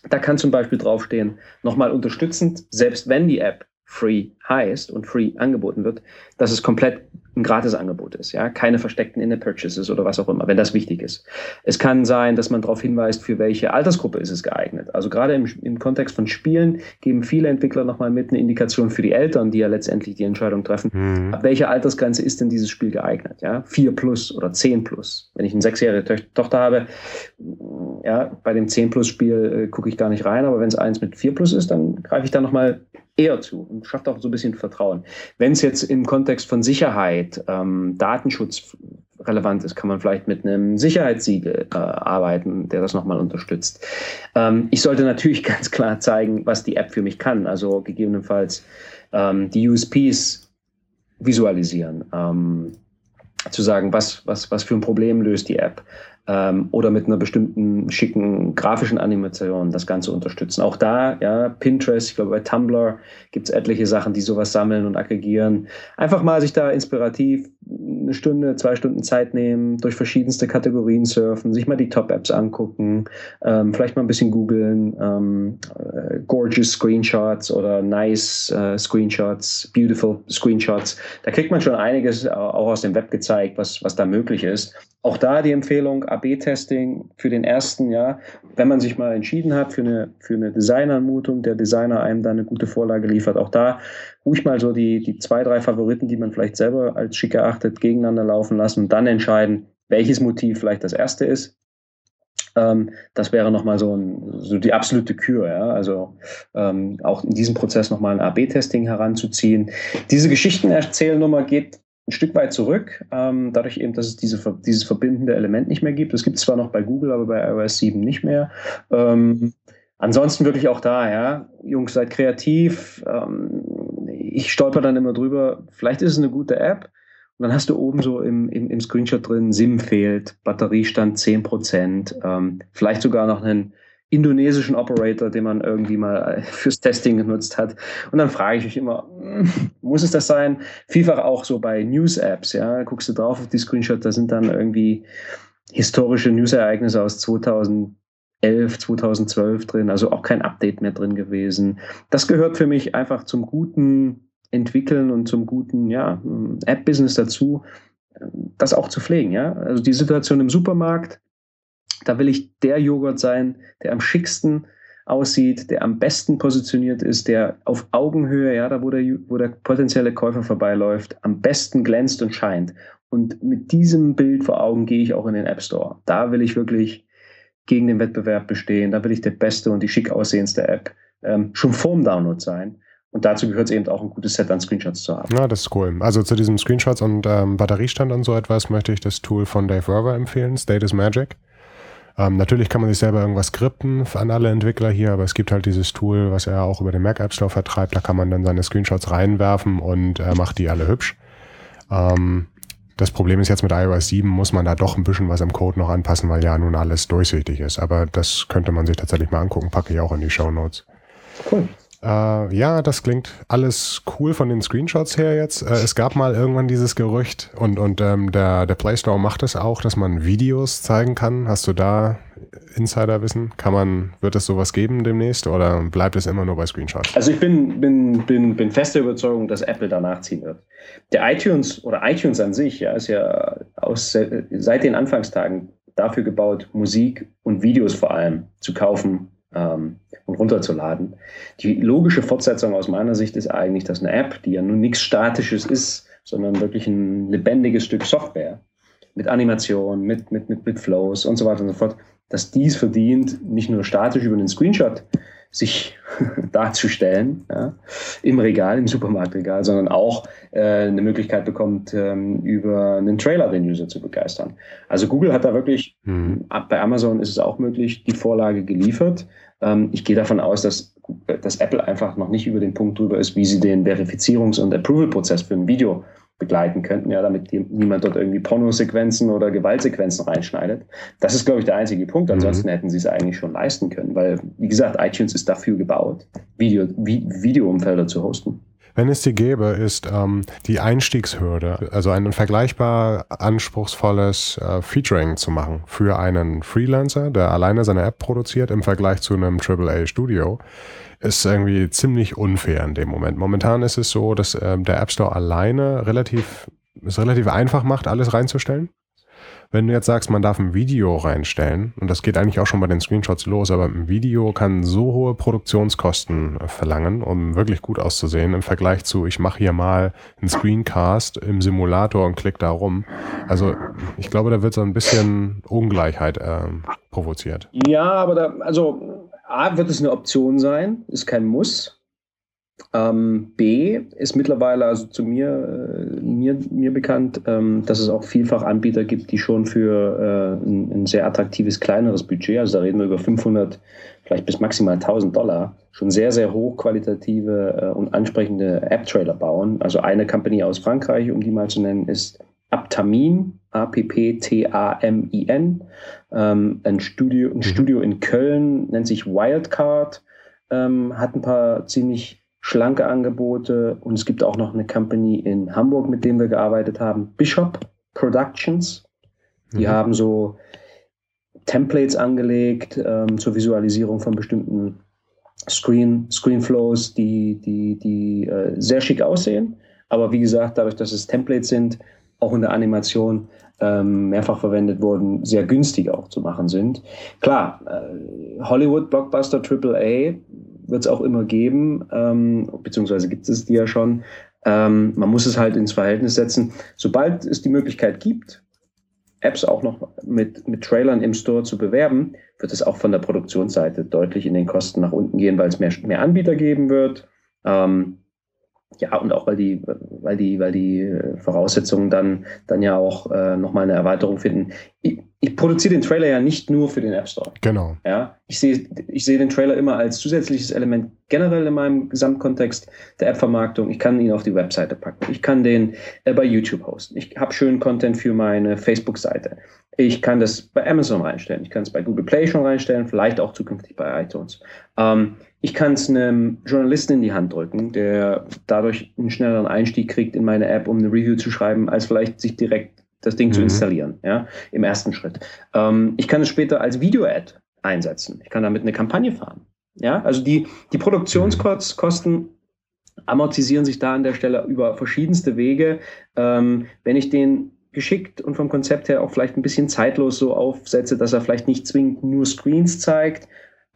Da kann zum Beispiel draufstehen, nochmal unterstützend, selbst wenn die App free heißt und free angeboten wird, dass es komplett ein Gratisangebot ist, ja, keine versteckten In-App-Purchases oder was auch immer, wenn das wichtig ist. Es kann sein, dass man darauf hinweist, für welche Altersgruppe ist es geeignet. Also gerade im, im Kontext von Spielen geben viele Entwickler nochmal mit eine Indikation für die Eltern, die ja letztendlich die Entscheidung treffen, mhm. ab welcher Altersgrenze ist denn dieses Spiel geeignet, ja, vier plus oder zehn plus. Wenn ich eine sechsjährige to Tochter habe, ja, bei dem zehn plus Spiel äh, gucke ich gar nicht rein, aber wenn es eins mit vier plus ist, dann greife ich da nochmal eher zu und schafft auch so ein bisschen Vertrauen. Wenn es jetzt im Kontext von Sicherheit, ähm, Datenschutz relevant ist, kann man vielleicht mit einem Sicherheitssiegel äh, arbeiten, der das nochmal unterstützt. Ähm, ich sollte natürlich ganz klar zeigen, was die App für mich kann, also gegebenenfalls ähm, die USPs visualisieren. Ähm, zu sagen, was, was, was für ein Problem löst die App ähm, oder mit einer bestimmten schicken grafischen Animation das Ganze unterstützen. Auch da, ja, Pinterest, ich glaube bei Tumblr gibt es etliche Sachen, die sowas sammeln und aggregieren. Einfach mal sich da inspirativ eine Stunde, zwei Stunden Zeit nehmen, durch verschiedenste Kategorien surfen, sich mal die Top-Apps angucken, ähm, vielleicht mal ein bisschen googeln, ähm, äh, gorgeous Screenshots oder nice äh, Screenshots, beautiful Screenshots. Da kriegt man schon einiges auch aus dem Web gezeigt, was, was da möglich ist. Auch da die Empfehlung, AB-Testing für den ersten, ja, wenn man sich mal entschieden hat für eine, für eine Designeranmutung, der Designer einem da eine gute Vorlage liefert. Auch da ruhig mal so die, die zwei, drei Favoriten, die man vielleicht selber als schick erachtet, gegeneinander laufen lassen und dann entscheiden, welches Motiv vielleicht das erste ist. Ähm, das wäre nochmal so, ein, so die absolute Kür, ja. Also ähm, auch in diesem Prozess nochmal ein AB-Testing heranzuziehen. Diese Geschichtenerzählnummer geht ein Stück weit zurück, ähm, dadurch eben, dass es diese, dieses verbindende Element nicht mehr gibt. Das gibt es zwar noch bei Google, aber bei iOS 7 nicht mehr. Ähm, ansonsten wirklich auch da, ja, Jungs, seid kreativ. Ich stolper dann immer drüber, vielleicht ist es eine gute App. Und dann hast du oben so im, im, im Screenshot drin, SIM fehlt, Batteriestand 10%, ähm, vielleicht sogar noch einen indonesischen Operator, den man irgendwie mal fürs Testing genutzt hat. Und dann frage ich mich immer, muss es das sein? Vielfach auch so bei News-Apps, ja, guckst du drauf auf die Screenshot, da sind dann irgendwie historische News-Ereignisse aus 2011, 2012 drin, also auch kein Update mehr drin gewesen. Das gehört für mich einfach zum guten Entwickeln und zum guten ja, App-Business dazu, das auch zu pflegen. Ja? Also die Situation im Supermarkt, da will ich der Joghurt sein, der am schicksten aussieht, der am besten positioniert ist, der auf Augenhöhe, ja, da wo der, wo der potenzielle Käufer vorbeiläuft, am besten glänzt und scheint. Und mit diesem Bild vor Augen gehe ich auch in den App Store. Da will ich wirklich gegen den Wettbewerb bestehen, da will ich der beste und die schick aussehendste App ähm, schon vorm Download sein. Und dazu gehört es eben auch ein gutes Set an Screenshots zu haben. Ja, das ist cool. Also zu diesem Screenshots und ähm, Batteriestand und so etwas möchte ich das Tool von Dave Werber empfehlen, State is Magic. Ähm, natürlich kann man sich selber irgendwas skripten an alle Entwickler hier, aber es gibt halt dieses Tool, was er auch über den Mac App Store vertreibt. Da kann man dann seine Screenshots reinwerfen und äh, macht die alle hübsch. Ähm, das Problem ist jetzt mit iOS 7 muss man da doch ein bisschen was im Code noch anpassen, weil ja nun alles durchsichtig ist. Aber das könnte man sich tatsächlich mal angucken, packe ich auch in die Show Notes. Cool. Äh, ja, das klingt alles cool von den Screenshots her jetzt. Äh, es gab mal irgendwann dieses Gerücht und, und ähm, der, der Play Store macht es auch, dass man Videos zeigen kann. Hast du da Insiderwissen? Kann man, wird es sowas geben demnächst oder bleibt es immer nur bei Screenshots? Also ich bin, bin, bin, bin fester Überzeugung, dass Apple danach ziehen wird. Der iTunes oder iTunes an sich ja, ist ja aus, seit den Anfangstagen dafür gebaut, Musik und Videos vor allem zu kaufen ähm, und runterzuladen. Die logische Fortsetzung aus meiner Sicht ist eigentlich, dass eine App, die ja nun nichts Statisches ist, sondern wirklich ein lebendiges Stück Software mit Animation, mit, mit, mit, mit Flows und so weiter und so fort, dass dies verdient, nicht nur statisch über einen Screenshot sich darzustellen ja, im Regal, im Supermarktregal, sondern auch äh, eine Möglichkeit bekommt, ähm, über einen Trailer den User zu begeistern. Also Google hat da wirklich, mhm. bei Amazon ist es auch möglich, die Vorlage geliefert. Ähm, ich gehe davon aus, dass, dass Apple einfach noch nicht über den Punkt drüber ist, wie sie den Verifizierungs- und Approval-Prozess für ein Video begleiten könnten, ja, damit die, niemand dort irgendwie Pornosequenzen oder Gewaltsequenzen reinschneidet. Das ist, glaube ich, der einzige Punkt. Ansonsten mhm. hätten sie es eigentlich schon leisten können, weil, wie gesagt, iTunes ist dafür gebaut, Video, Videoumfelder zu hosten. Wenn es die gäbe, ist ähm, die Einstiegshürde, also ein vergleichbar anspruchsvolles äh, Featuring zu machen für einen Freelancer, der alleine seine App produziert im Vergleich zu einem AAA-Studio, ist irgendwie ziemlich unfair in dem Moment. Momentan ist es so, dass ähm, der App Store alleine relativ, es relativ einfach macht, alles reinzustellen. Wenn du jetzt sagst, man darf ein Video reinstellen, und das geht eigentlich auch schon bei den Screenshots los, aber ein Video kann so hohe Produktionskosten äh, verlangen, um wirklich gut auszusehen, im Vergleich zu, ich mache hier mal einen Screencast im Simulator und klick da rum. Also ich glaube, da wird so ein bisschen Ungleichheit äh, provoziert. Ja, aber da, also A, wird es eine Option sein, ist kein Muss. Ähm, B ist mittlerweile also zu mir, äh, mir, mir bekannt, ähm, dass es auch vielfach Anbieter gibt, die schon für äh, ein, ein, sehr attraktives, kleineres Budget, also da reden wir über 500, vielleicht bis maximal 1000 Dollar, schon sehr, sehr hochqualitative äh, und ansprechende App-Trailer bauen. Also eine Company aus Frankreich, um die mal zu nennen, ist Aptamin, A-P-P-T-A-M-I-N. Ähm, ein, Studio, ein mhm. Studio in Köln nennt sich Wildcard, ähm, hat ein paar ziemlich schlanke Angebote und es gibt auch noch eine Company in Hamburg, mit dem wir gearbeitet haben, Bishop Productions. Die mhm. haben so Templates angelegt ähm, zur Visualisierung von bestimmten Screen, Screenflows, die, die, die äh, sehr schick aussehen. Aber wie gesagt, dadurch, dass es Templates sind, auch in der Animation ähm, mehrfach verwendet wurden, sehr günstig auch zu machen sind. Klar, äh, Hollywood Blockbuster AAA wird es auch immer geben, ähm, beziehungsweise gibt es die ja schon. Ähm, man muss es halt ins Verhältnis setzen. Sobald es die Möglichkeit gibt, Apps auch noch mit, mit Trailern im Store zu bewerben, wird es auch von der Produktionsseite deutlich in den Kosten nach unten gehen, weil es mehr, mehr Anbieter geben wird. Ähm, ja, und auch weil die, weil die, weil die äh, Voraussetzungen dann, dann ja auch äh, nochmal eine Erweiterung finden. Ich, ich produziere den Trailer ja nicht nur für den App Store. Genau. Ja, ich sehe, ich sehe den Trailer immer als zusätzliches Element generell in meinem Gesamtkontext der App-Vermarktung. Ich kann ihn auf die Webseite packen. Ich kann den äh, bei YouTube hosten. Ich habe schönen Content für meine Facebook-Seite. Ich kann das bei Amazon reinstellen. Ich kann es bei Google Play schon reinstellen, vielleicht auch zukünftig bei iTunes. Ähm, ich kann es einem Journalisten in die Hand drücken, der dadurch einen schnelleren Einstieg kriegt in meine App, um eine Review zu schreiben, als vielleicht sich direkt das Ding mhm. zu installieren, ja, im ersten Schritt. Ähm, ich kann es später als Video-Ad einsetzen. Ich kann damit eine Kampagne fahren. Ja, also die, die Produktionskosten amortisieren sich da an der Stelle über verschiedenste Wege. Ähm, wenn ich den geschickt und vom Konzept her auch vielleicht ein bisschen zeitlos so aufsetze, dass er vielleicht nicht zwingend nur Screens zeigt,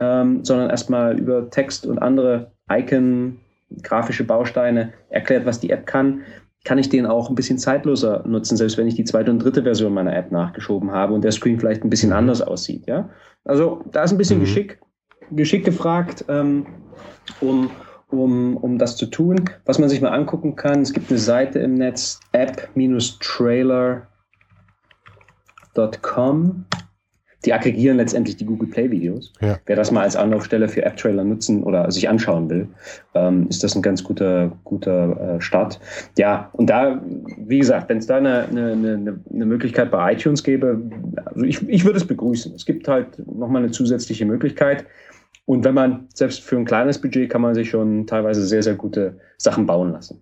ähm, sondern erstmal über Text und andere Icon, grafische Bausteine erklärt, was die App kann, kann ich den auch ein bisschen zeitloser nutzen, selbst wenn ich die zweite und dritte Version meiner App nachgeschoben habe und der Screen vielleicht ein bisschen mhm. anders aussieht. Ja? Also da ist ein bisschen mhm. Geschick, Geschick gefragt, ähm, um, um, um das zu tun. Was man sich mal angucken kann, es gibt eine Seite im Netz, app-trailer.com die aggregieren letztendlich die Google Play Videos. Ja. Wer das mal als Anlaufstelle für App-Trailer nutzen oder sich anschauen will, ähm, ist das ein ganz guter, guter äh, Start. Ja, und da, wie gesagt, wenn es da eine, eine, eine, eine, Möglichkeit bei iTunes gäbe, also ich, ich würde es begrüßen. Es gibt halt nochmal eine zusätzliche Möglichkeit. Und wenn man, selbst für ein kleines Budget, kann man sich schon teilweise sehr, sehr gute Sachen bauen lassen.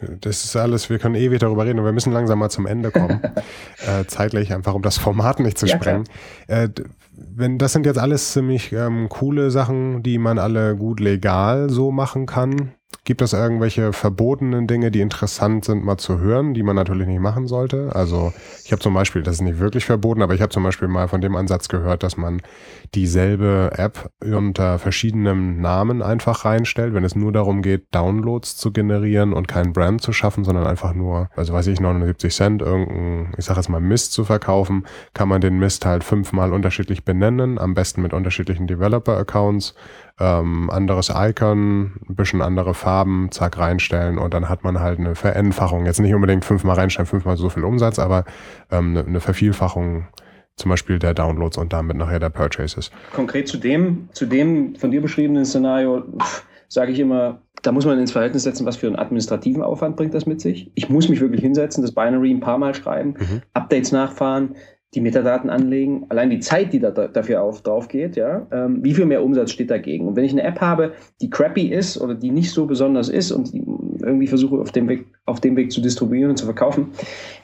Das ist alles, wir können ewig darüber reden und wir müssen langsam mal zum Ende kommen. äh, zeitlich einfach, um das Format nicht zu sprengen. Äh, wenn, das sind jetzt alles ziemlich ähm, coole Sachen, die man alle gut legal so machen kann. Gibt es irgendwelche verbotenen Dinge, die interessant sind, mal zu hören, die man natürlich nicht machen sollte? Also ich habe zum Beispiel, das ist nicht wirklich verboten, aber ich habe zum Beispiel mal von dem Ansatz gehört, dass man dieselbe App unter verschiedenem Namen einfach reinstellt, wenn es nur darum geht, Downloads zu generieren und keinen Brand zu schaffen, sondern einfach nur, also weiß ich, 79 Cent, irgendein, ich sage jetzt mal Mist zu verkaufen, kann man den Mist halt fünfmal unterschiedlich benennen, am besten mit unterschiedlichen Developer-Accounts ähm, anderes Icon, ein bisschen andere Farben, zack, reinstellen und dann hat man halt eine Vereinfachung. Jetzt nicht unbedingt fünfmal reinstellen, fünfmal so viel Umsatz, aber ähm, eine, eine Vervielfachung zum Beispiel der Downloads und damit nachher der Purchases. Konkret zu dem, zu dem von dir beschriebenen Szenario sage ich immer, da muss man ins Verhältnis setzen, was für einen administrativen Aufwand bringt das mit sich. Ich muss mich wirklich hinsetzen, das Binary ein paar Mal schreiben, mhm. Updates nachfahren, die Metadaten anlegen, allein die Zeit, die da, dafür auf, drauf geht, ja, ähm, wie viel mehr Umsatz steht dagegen? Und wenn ich eine App habe, die crappy ist oder die nicht so besonders ist und die irgendwie versuche auf dem Weg, auf dem Weg zu distribuieren und zu verkaufen,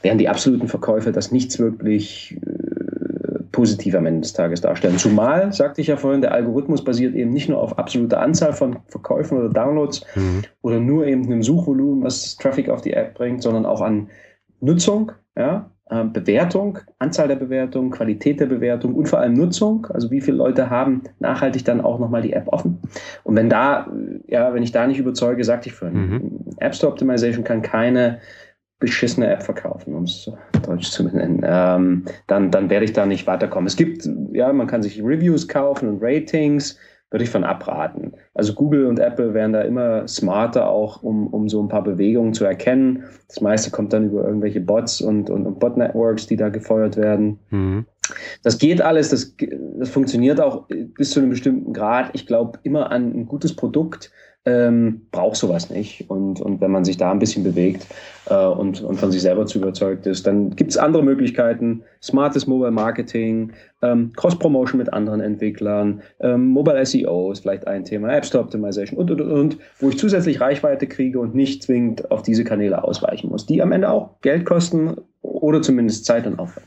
werden die absoluten Verkäufe das nichts wirklich äh, positiv am Ende des Tages darstellen. Zumal, sagte ich ja vorhin, der Algorithmus basiert eben nicht nur auf absoluter Anzahl von Verkäufen oder Downloads mhm. oder nur eben einem Suchvolumen, was Traffic auf die App bringt, sondern auch an Nutzung, ja, Bewertung, Anzahl der Bewertungen, Qualität der Bewertung und vor allem Nutzung. Also wie viele Leute haben nachhaltig dann auch nochmal die App offen. Und wenn da, ja, wenn ich da nicht überzeuge, sagte ich vorhin, mhm. App Store Optimization kann keine beschissene App verkaufen, um es deutsch zu nennen, ähm, dann, dann werde ich da nicht weiterkommen. Es gibt, ja, man kann sich Reviews kaufen und Ratings, würde ich von abraten. Also Google und Apple werden da immer smarter auch, um, um so ein paar Bewegungen zu erkennen. Das meiste kommt dann über irgendwelche Bots und, und, und Bot-Networks, die da gefeuert werden. Mhm. Das geht alles, das, das funktioniert auch bis zu einem bestimmten Grad. Ich glaube immer an ein gutes Produkt, ähm, braucht sowas nicht. Und, und wenn man sich da ein bisschen bewegt äh, und, und von sich selber zu überzeugt ist, dann gibt es andere Möglichkeiten. Smartes Mobile Marketing, ähm, Cross-Promotion mit anderen Entwicklern, ähm, Mobile SEO ist vielleicht ein Thema, App Store Optimization und, und, und, und, wo ich zusätzlich Reichweite kriege und nicht zwingend auf diese Kanäle ausweichen muss, die am Ende auch Geld kosten oder zumindest Zeit und Aufwand.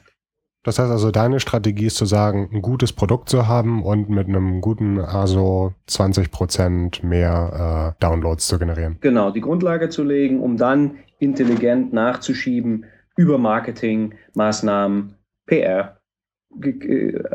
Das heißt also, deine Strategie ist zu sagen, ein gutes Produkt zu haben und mit einem guten ASO 20 Prozent mehr äh, Downloads zu generieren. Genau, die Grundlage zu legen, um dann intelligent nachzuschieben über Marketingmaßnahmen, PR,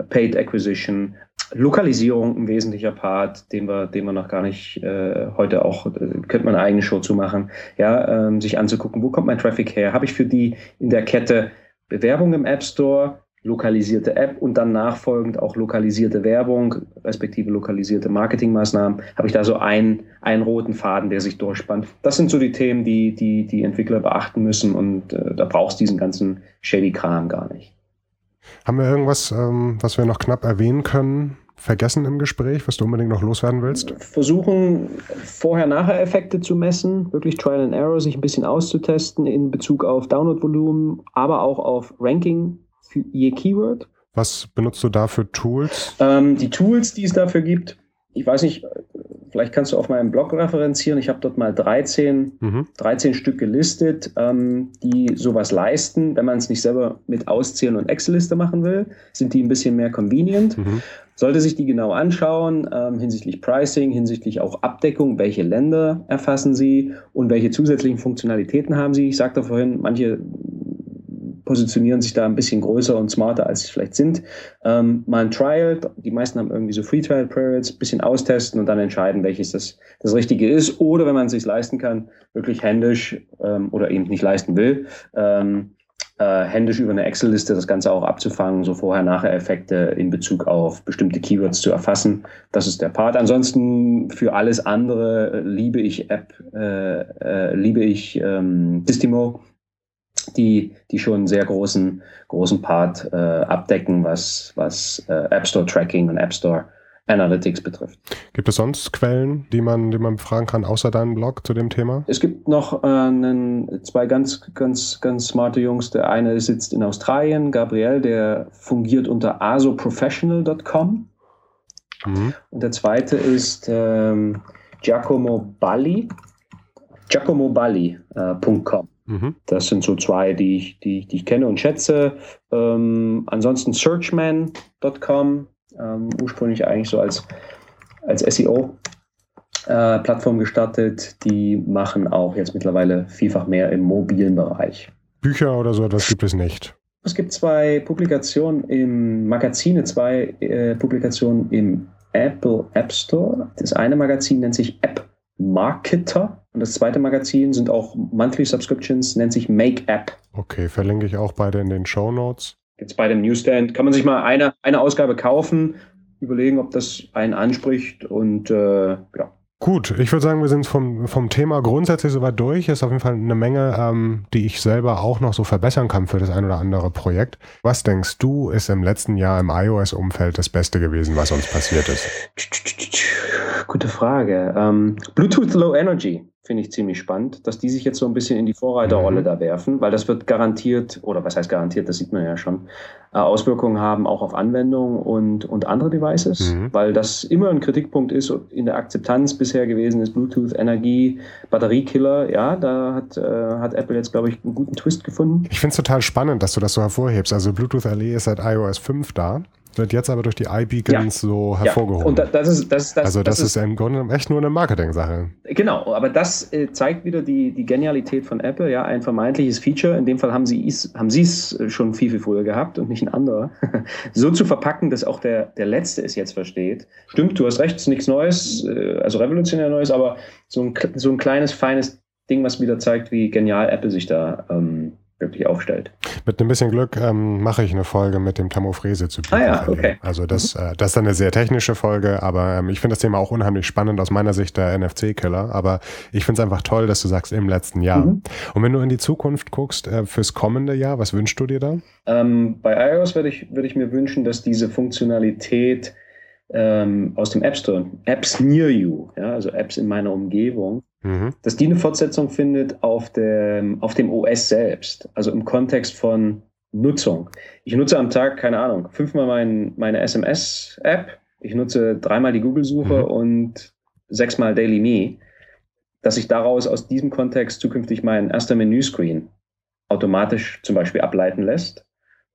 Paid Acquisition, Lokalisierung ein wesentlicher Part, den wir, den wir noch gar nicht äh, heute auch, äh, könnte man eine eigene Show zu machen, ja, ähm, sich anzugucken, wo kommt mein Traffic her? Habe ich für die in der Kette Bewerbung im App Store, lokalisierte App und dann nachfolgend auch lokalisierte Werbung, respektive lokalisierte Marketingmaßnahmen, habe ich da so einen, einen roten Faden, der sich durchspannt. Das sind so die Themen, die die, die Entwickler beachten müssen und äh, da brauchst du diesen ganzen shady Kram gar nicht. Haben wir irgendwas, ähm, was wir noch knapp erwähnen können, vergessen im Gespräch, was du unbedingt noch loswerden willst? Versuchen, Vorher-Nachher-Effekte zu messen, wirklich Trial and Error, sich ein bisschen auszutesten in Bezug auf Download-Volumen, aber auch auf Ranking für je Keyword. Was benutzt du da für Tools? Ähm, die Tools, die es dafür gibt, ich weiß nicht, vielleicht kannst du auf meinem Blog referenzieren. Ich habe dort mal 13, mhm. 13 Stück gelistet, ähm, die sowas leisten. Wenn man es nicht selber mit Auszählen und Excel-Liste machen will, sind die ein bisschen mehr convenient. Mhm. Sollte sich die genau anschauen, ähm, hinsichtlich Pricing, hinsichtlich auch Abdeckung, welche Länder erfassen sie und welche zusätzlichen Funktionalitäten haben sie. Ich sagte vorhin, manche positionieren sich da ein bisschen größer und smarter, als sie vielleicht sind. Ähm, mal ein Trial, die meisten haben irgendwie so Free Trial Periods, bisschen austesten und dann entscheiden, welches das, das Richtige ist. Oder wenn man es sich leisten kann, wirklich händisch ähm, oder eben nicht leisten will, ähm, äh, händisch über eine Excel-Liste das Ganze auch abzufangen, so Vorher-Nachher-Effekte in Bezug auf bestimmte Keywords zu erfassen. Das ist der Part. Ansonsten für alles andere liebe ich App, äh, äh, liebe ich ähm, Distimo, die, die schon einen sehr großen, großen Part äh, abdecken, was, was äh, App Store Tracking und App Store Analytics betrifft. Gibt es sonst Quellen, die man, die man befragen kann, außer deinem Blog zu dem Thema? Es gibt noch äh, einen, zwei ganz, ganz, ganz smarte Jungs. Der eine sitzt in Australien, Gabriel, der fungiert unter asoprofessional.com. Mhm. Und der zweite ist ähm, Giacomo Balli, giacomoballi.com. Äh, mhm. Das sind so zwei, die ich, die, die ich kenne und schätze. Ähm, ansonsten searchman.com ähm, ursprünglich eigentlich so als, als SEO-Plattform äh, gestartet. Die machen auch jetzt mittlerweile vielfach mehr im mobilen Bereich. Bücher oder so etwas gibt es nicht. Es gibt zwei Publikationen im Magazine, zwei äh, Publikationen im Apple App Store. Das eine Magazin nennt sich App Marketer und das zweite Magazin sind auch Monthly Subscriptions, nennt sich Make App. Okay, verlinke ich auch beide in den Show Notes jetzt bei dem Newsstand, kann man sich mal eine, eine Ausgabe kaufen, überlegen, ob das einen anspricht und äh, ja. Gut, ich würde sagen, wir sind vom, vom Thema grundsätzlich soweit durch. Ist auf jeden Fall eine Menge, ähm, die ich selber auch noch so verbessern kann für das ein oder andere Projekt. Was denkst du, ist im letzten Jahr im iOS-Umfeld das Beste gewesen, was uns passiert ist? Gute Frage. Ähm, Bluetooth Low Energy finde ich ziemlich spannend, dass die sich jetzt so ein bisschen in die Vorreiterrolle mhm. da werfen, weil das wird garantiert, oder was heißt garantiert, das sieht man ja schon, äh, Auswirkungen haben auch auf Anwendungen und, und andere Devices, mhm. weil das immer ein Kritikpunkt ist in der Akzeptanz bisher gewesen ist, Bluetooth, Energie, Batteriekiller, ja, da hat, äh, hat Apple jetzt, glaube ich, einen guten Twist gefunden. Ich finde es total spannend, dass du das so hervorhebst. Also Bluetooth LE ist seit iOS 5 da wird jetzt aber durch die iBeacons ja. so hervorgehoben. Ja. Und das ist, das, das, also das, das ist, ist im Grunde echt nur eine Marketing-Sache. Genau, aber das äh, zeigt wieder die, die Genialität von Apple, ja, ein vermeintliches Feature. In dem Fall haben sie es schon viel, viel früher gehabt und nicht ein anderer. so zu verpacken, dass auch der, der Letzte es jetzt versteht. Stimmt, du hast recht, es ist nichts Neues, äh, also revolutionär Neues, aber so ein, so ein kleines, feines Ding, was wieder zeigt, wie genial Apple sich da ähm, wirklich aufstellt. Mit ein bisschen Glück ähm, mache ich eine Folge mit dem Tammo Frese zu bieten. Ah ja, okay. Also das, mhm. äh, das ist eine sehr technische Folge, aber ähm, ich finde das Thema auch unheimlich spannend aus meiner Sicht der NFC-Killer. Aber ich finde es einfach toll, dass du sagst im letzten Jahr. Mhm. Und wenn du in die Zukunft guckst, äh, fürs kommende Jahr, was wünschst du dir da? Ähm, bei iOS würde ich, würd ich mir wünschen, dass diese Funktionalität ähm, aus dem App Store, Apps near you, ja, also Apps in meiner Umgebung, mhm. dass die eine Fortsetzung findet auf dem, auf dem OS selbst, also im Kontext von Nutzung. Ich nutze am Tag, keine Ahnung, fünfmal mein, meine SMS-App, ich nutze dreimal die Google-Suche mhm. und sechsmal Daily Me, dass sich daraus aus diesem Kontext zukünftig mein erster Menüscreen automatisch zum Beispiel ableiten lässt,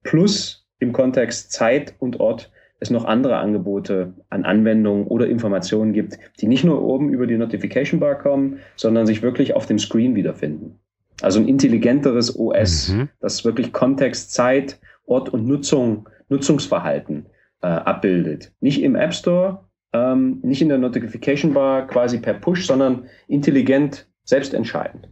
plus im Kontext Zeit und Ort es noch andere Angebote an Anwendungen oder Informationen gibt, die nicht nur oben über die Notification Bar kommen, sondern sich wirklich auf dem Screen wiederfinden. Also ein intelligenteres OS, mhm. das wirklich Kontext, Zeit, Ort und Nutzung, Nutzungsverhalten äh, abbildet. Nicht im App Store, ähm, nicht in der Notification Bar quasi per Push, sondern intelligent, selbstentscheidend.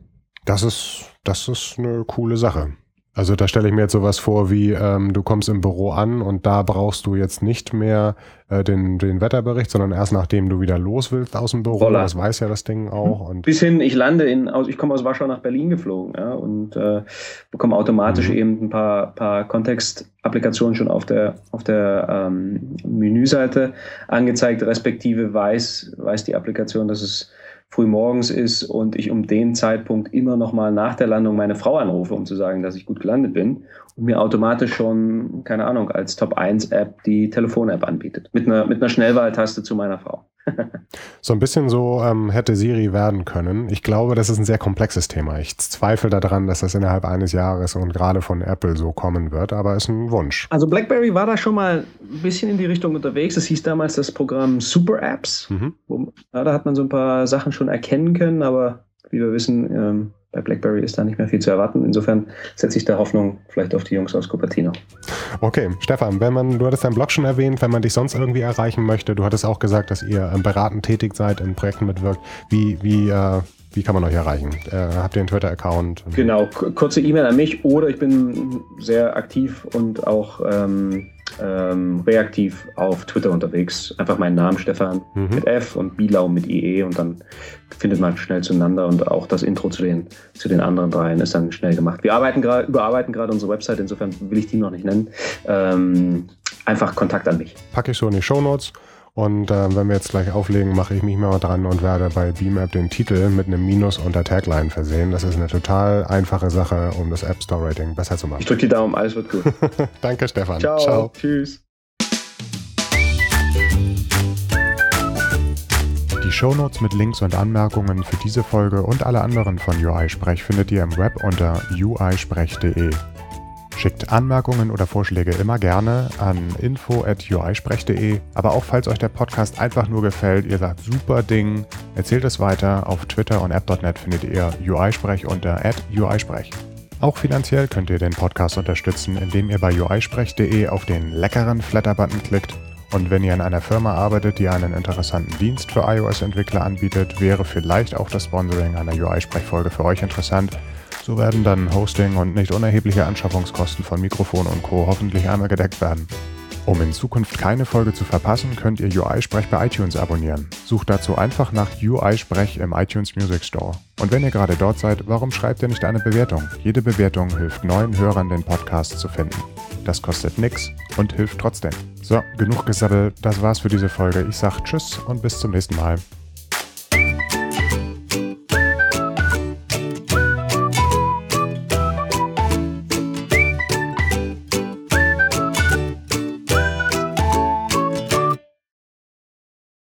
Das ist, das ist eine coole Sache. Also da stelle ich mir jetzt sowas vor wie, ähm, du kommst im Büro an und da brauchst du jetzt nicht mehr äh, den, den Wetterbericht, sondern erst nachdem du wieder los willst aus dem Büro. Voller. Das weiß ja das Ding auch. Mhm. Und Bis hin, ich lande in, aus, ich komme aus Warschau nach Berlin geflogen ja, und äh, bekomme automatisch mhm. eben ein paar, paar Kontextapplikationen schon auf der, auf der ähm, Menüseite angezeigt, respektive weiß, weiß die Applikation, dass es früh morgens ist und ich um den Zeitpunkt immer noch mal nach der Landung meine Frau anrufe, um zu sagen, dass ich gut gelandet bin mir automatisch schon, keine Ahnung, als Top 1 App die Telefon-App anbietet. Mit einer, mit einer Schnellwahltaste zu meiner Frau. so ein bisschen so ähm, hätte Siri werden können. Ich glaube, das ist ein sehr komplexes Thema. Ich zweifle daran, dass das innerhalb eines Jahres und gerade von Apple so kommen wird, aber ist ein Wunsch. Also BlackBerry war da schon mal ein bisschen in die Richtung unterwegs. Es hieß damals das Programm Super Apps. Mhm. Wo, ja, da hat man so ein paar Sachen schon erkennen können, aber wie wir wissen, ähm, bei BlackBerry ist da nicht mehr viel zu erwarten. Insofern setze ich da Hoffnung vielleicht auf die Jungs aus Cupertino. Okay, Stefan, wenn man, du hattest deinen Blog schon erwähnt, wenn man dich sonst irgendwie erreichen möchte, du hattest auch gesagt, dass ihr ähm, beratend tätig seid, in Projekten mitwirkt. Wie, wie, äh, wie kann man euch erreichen? Äh, habt ihr einen Twitter-Account? Genau, kurze E-Mail an mich oder ich bin sehr aktiv und auch ähm, ähm, reaktiv auf Twitter unterwegs. Einfach meinen Namen Stefan mhm. mit F und Bilau mit IE und dann findet man schnell zueinander und auch das Intro zu den, zu den anderen dreien ist dann schnell gemacht. Wir arbeiten grad, überarbeiten gerade unsere Website, insofern will ich die noch nicht nennen. Ähm, einfach Kontakt an mich. Packe ich so in die Show Notes. Und äh, wenn wir jetzt gleich auflegen, mache ich mich mal dran und werde bei BeamApp den Titel mit einem Minus unter Tagline versehen. Das ist eine total einfache Sache, um das App Store Rating besser zu machen. Ich drücke die Daumen, alles wird gut. Danke, Stefan. Ciao. Ciao. Tschüss. Die Shownotes mit Links und Anmerkungen für diese Folge und alle anderen von UI Sprech findet ihr im Web unter uisprech.de. Schickt Anmerkungen oder Vorschläge immer gerne an info.uisprech.de. Aber auch falls euch der Podcast einfach nur gefällt, ihr sagt super Ding, erzählt es weiter. Auf Twitter und app.net findet ihr UI-Sprech unter uisprech. Auch finanziell könnt ihr den Podcast unterstützen, indem ihr bei uisprech.de auf den leckeren Flatter-Button klickt. Und wenn ihr in einer Firma arbeitet, die einen interessanten Dienst für iOS-Entwickler anbietet, wäre vielleicht auch das Sponsoring einer UI-Sprechfolge für euch interessant. So werden dann Hosting und nicht unerhebliche Anschaffungskosten von Mikrofon und Co. hoffentlich einmal gedeckt werden. Um in Zukunft keine Folge zu verpassen, könnt ihr UI-Sprech bei iTunes abonnieren. Sucht dazu einfach nach UI-Sprech im iTunes Music Store. Und wenn ihr gerade dort seid, warum schreibt ihr nicht eine Bewertung? Jede Bewertung hilft neuen Hörern, den Podcast zu finden. Das kostet nix und hilft trotzdem. So, genug gesabbelt, das war's für diese Folge. Ich sag Tschüss und bis zum nächsten Mal.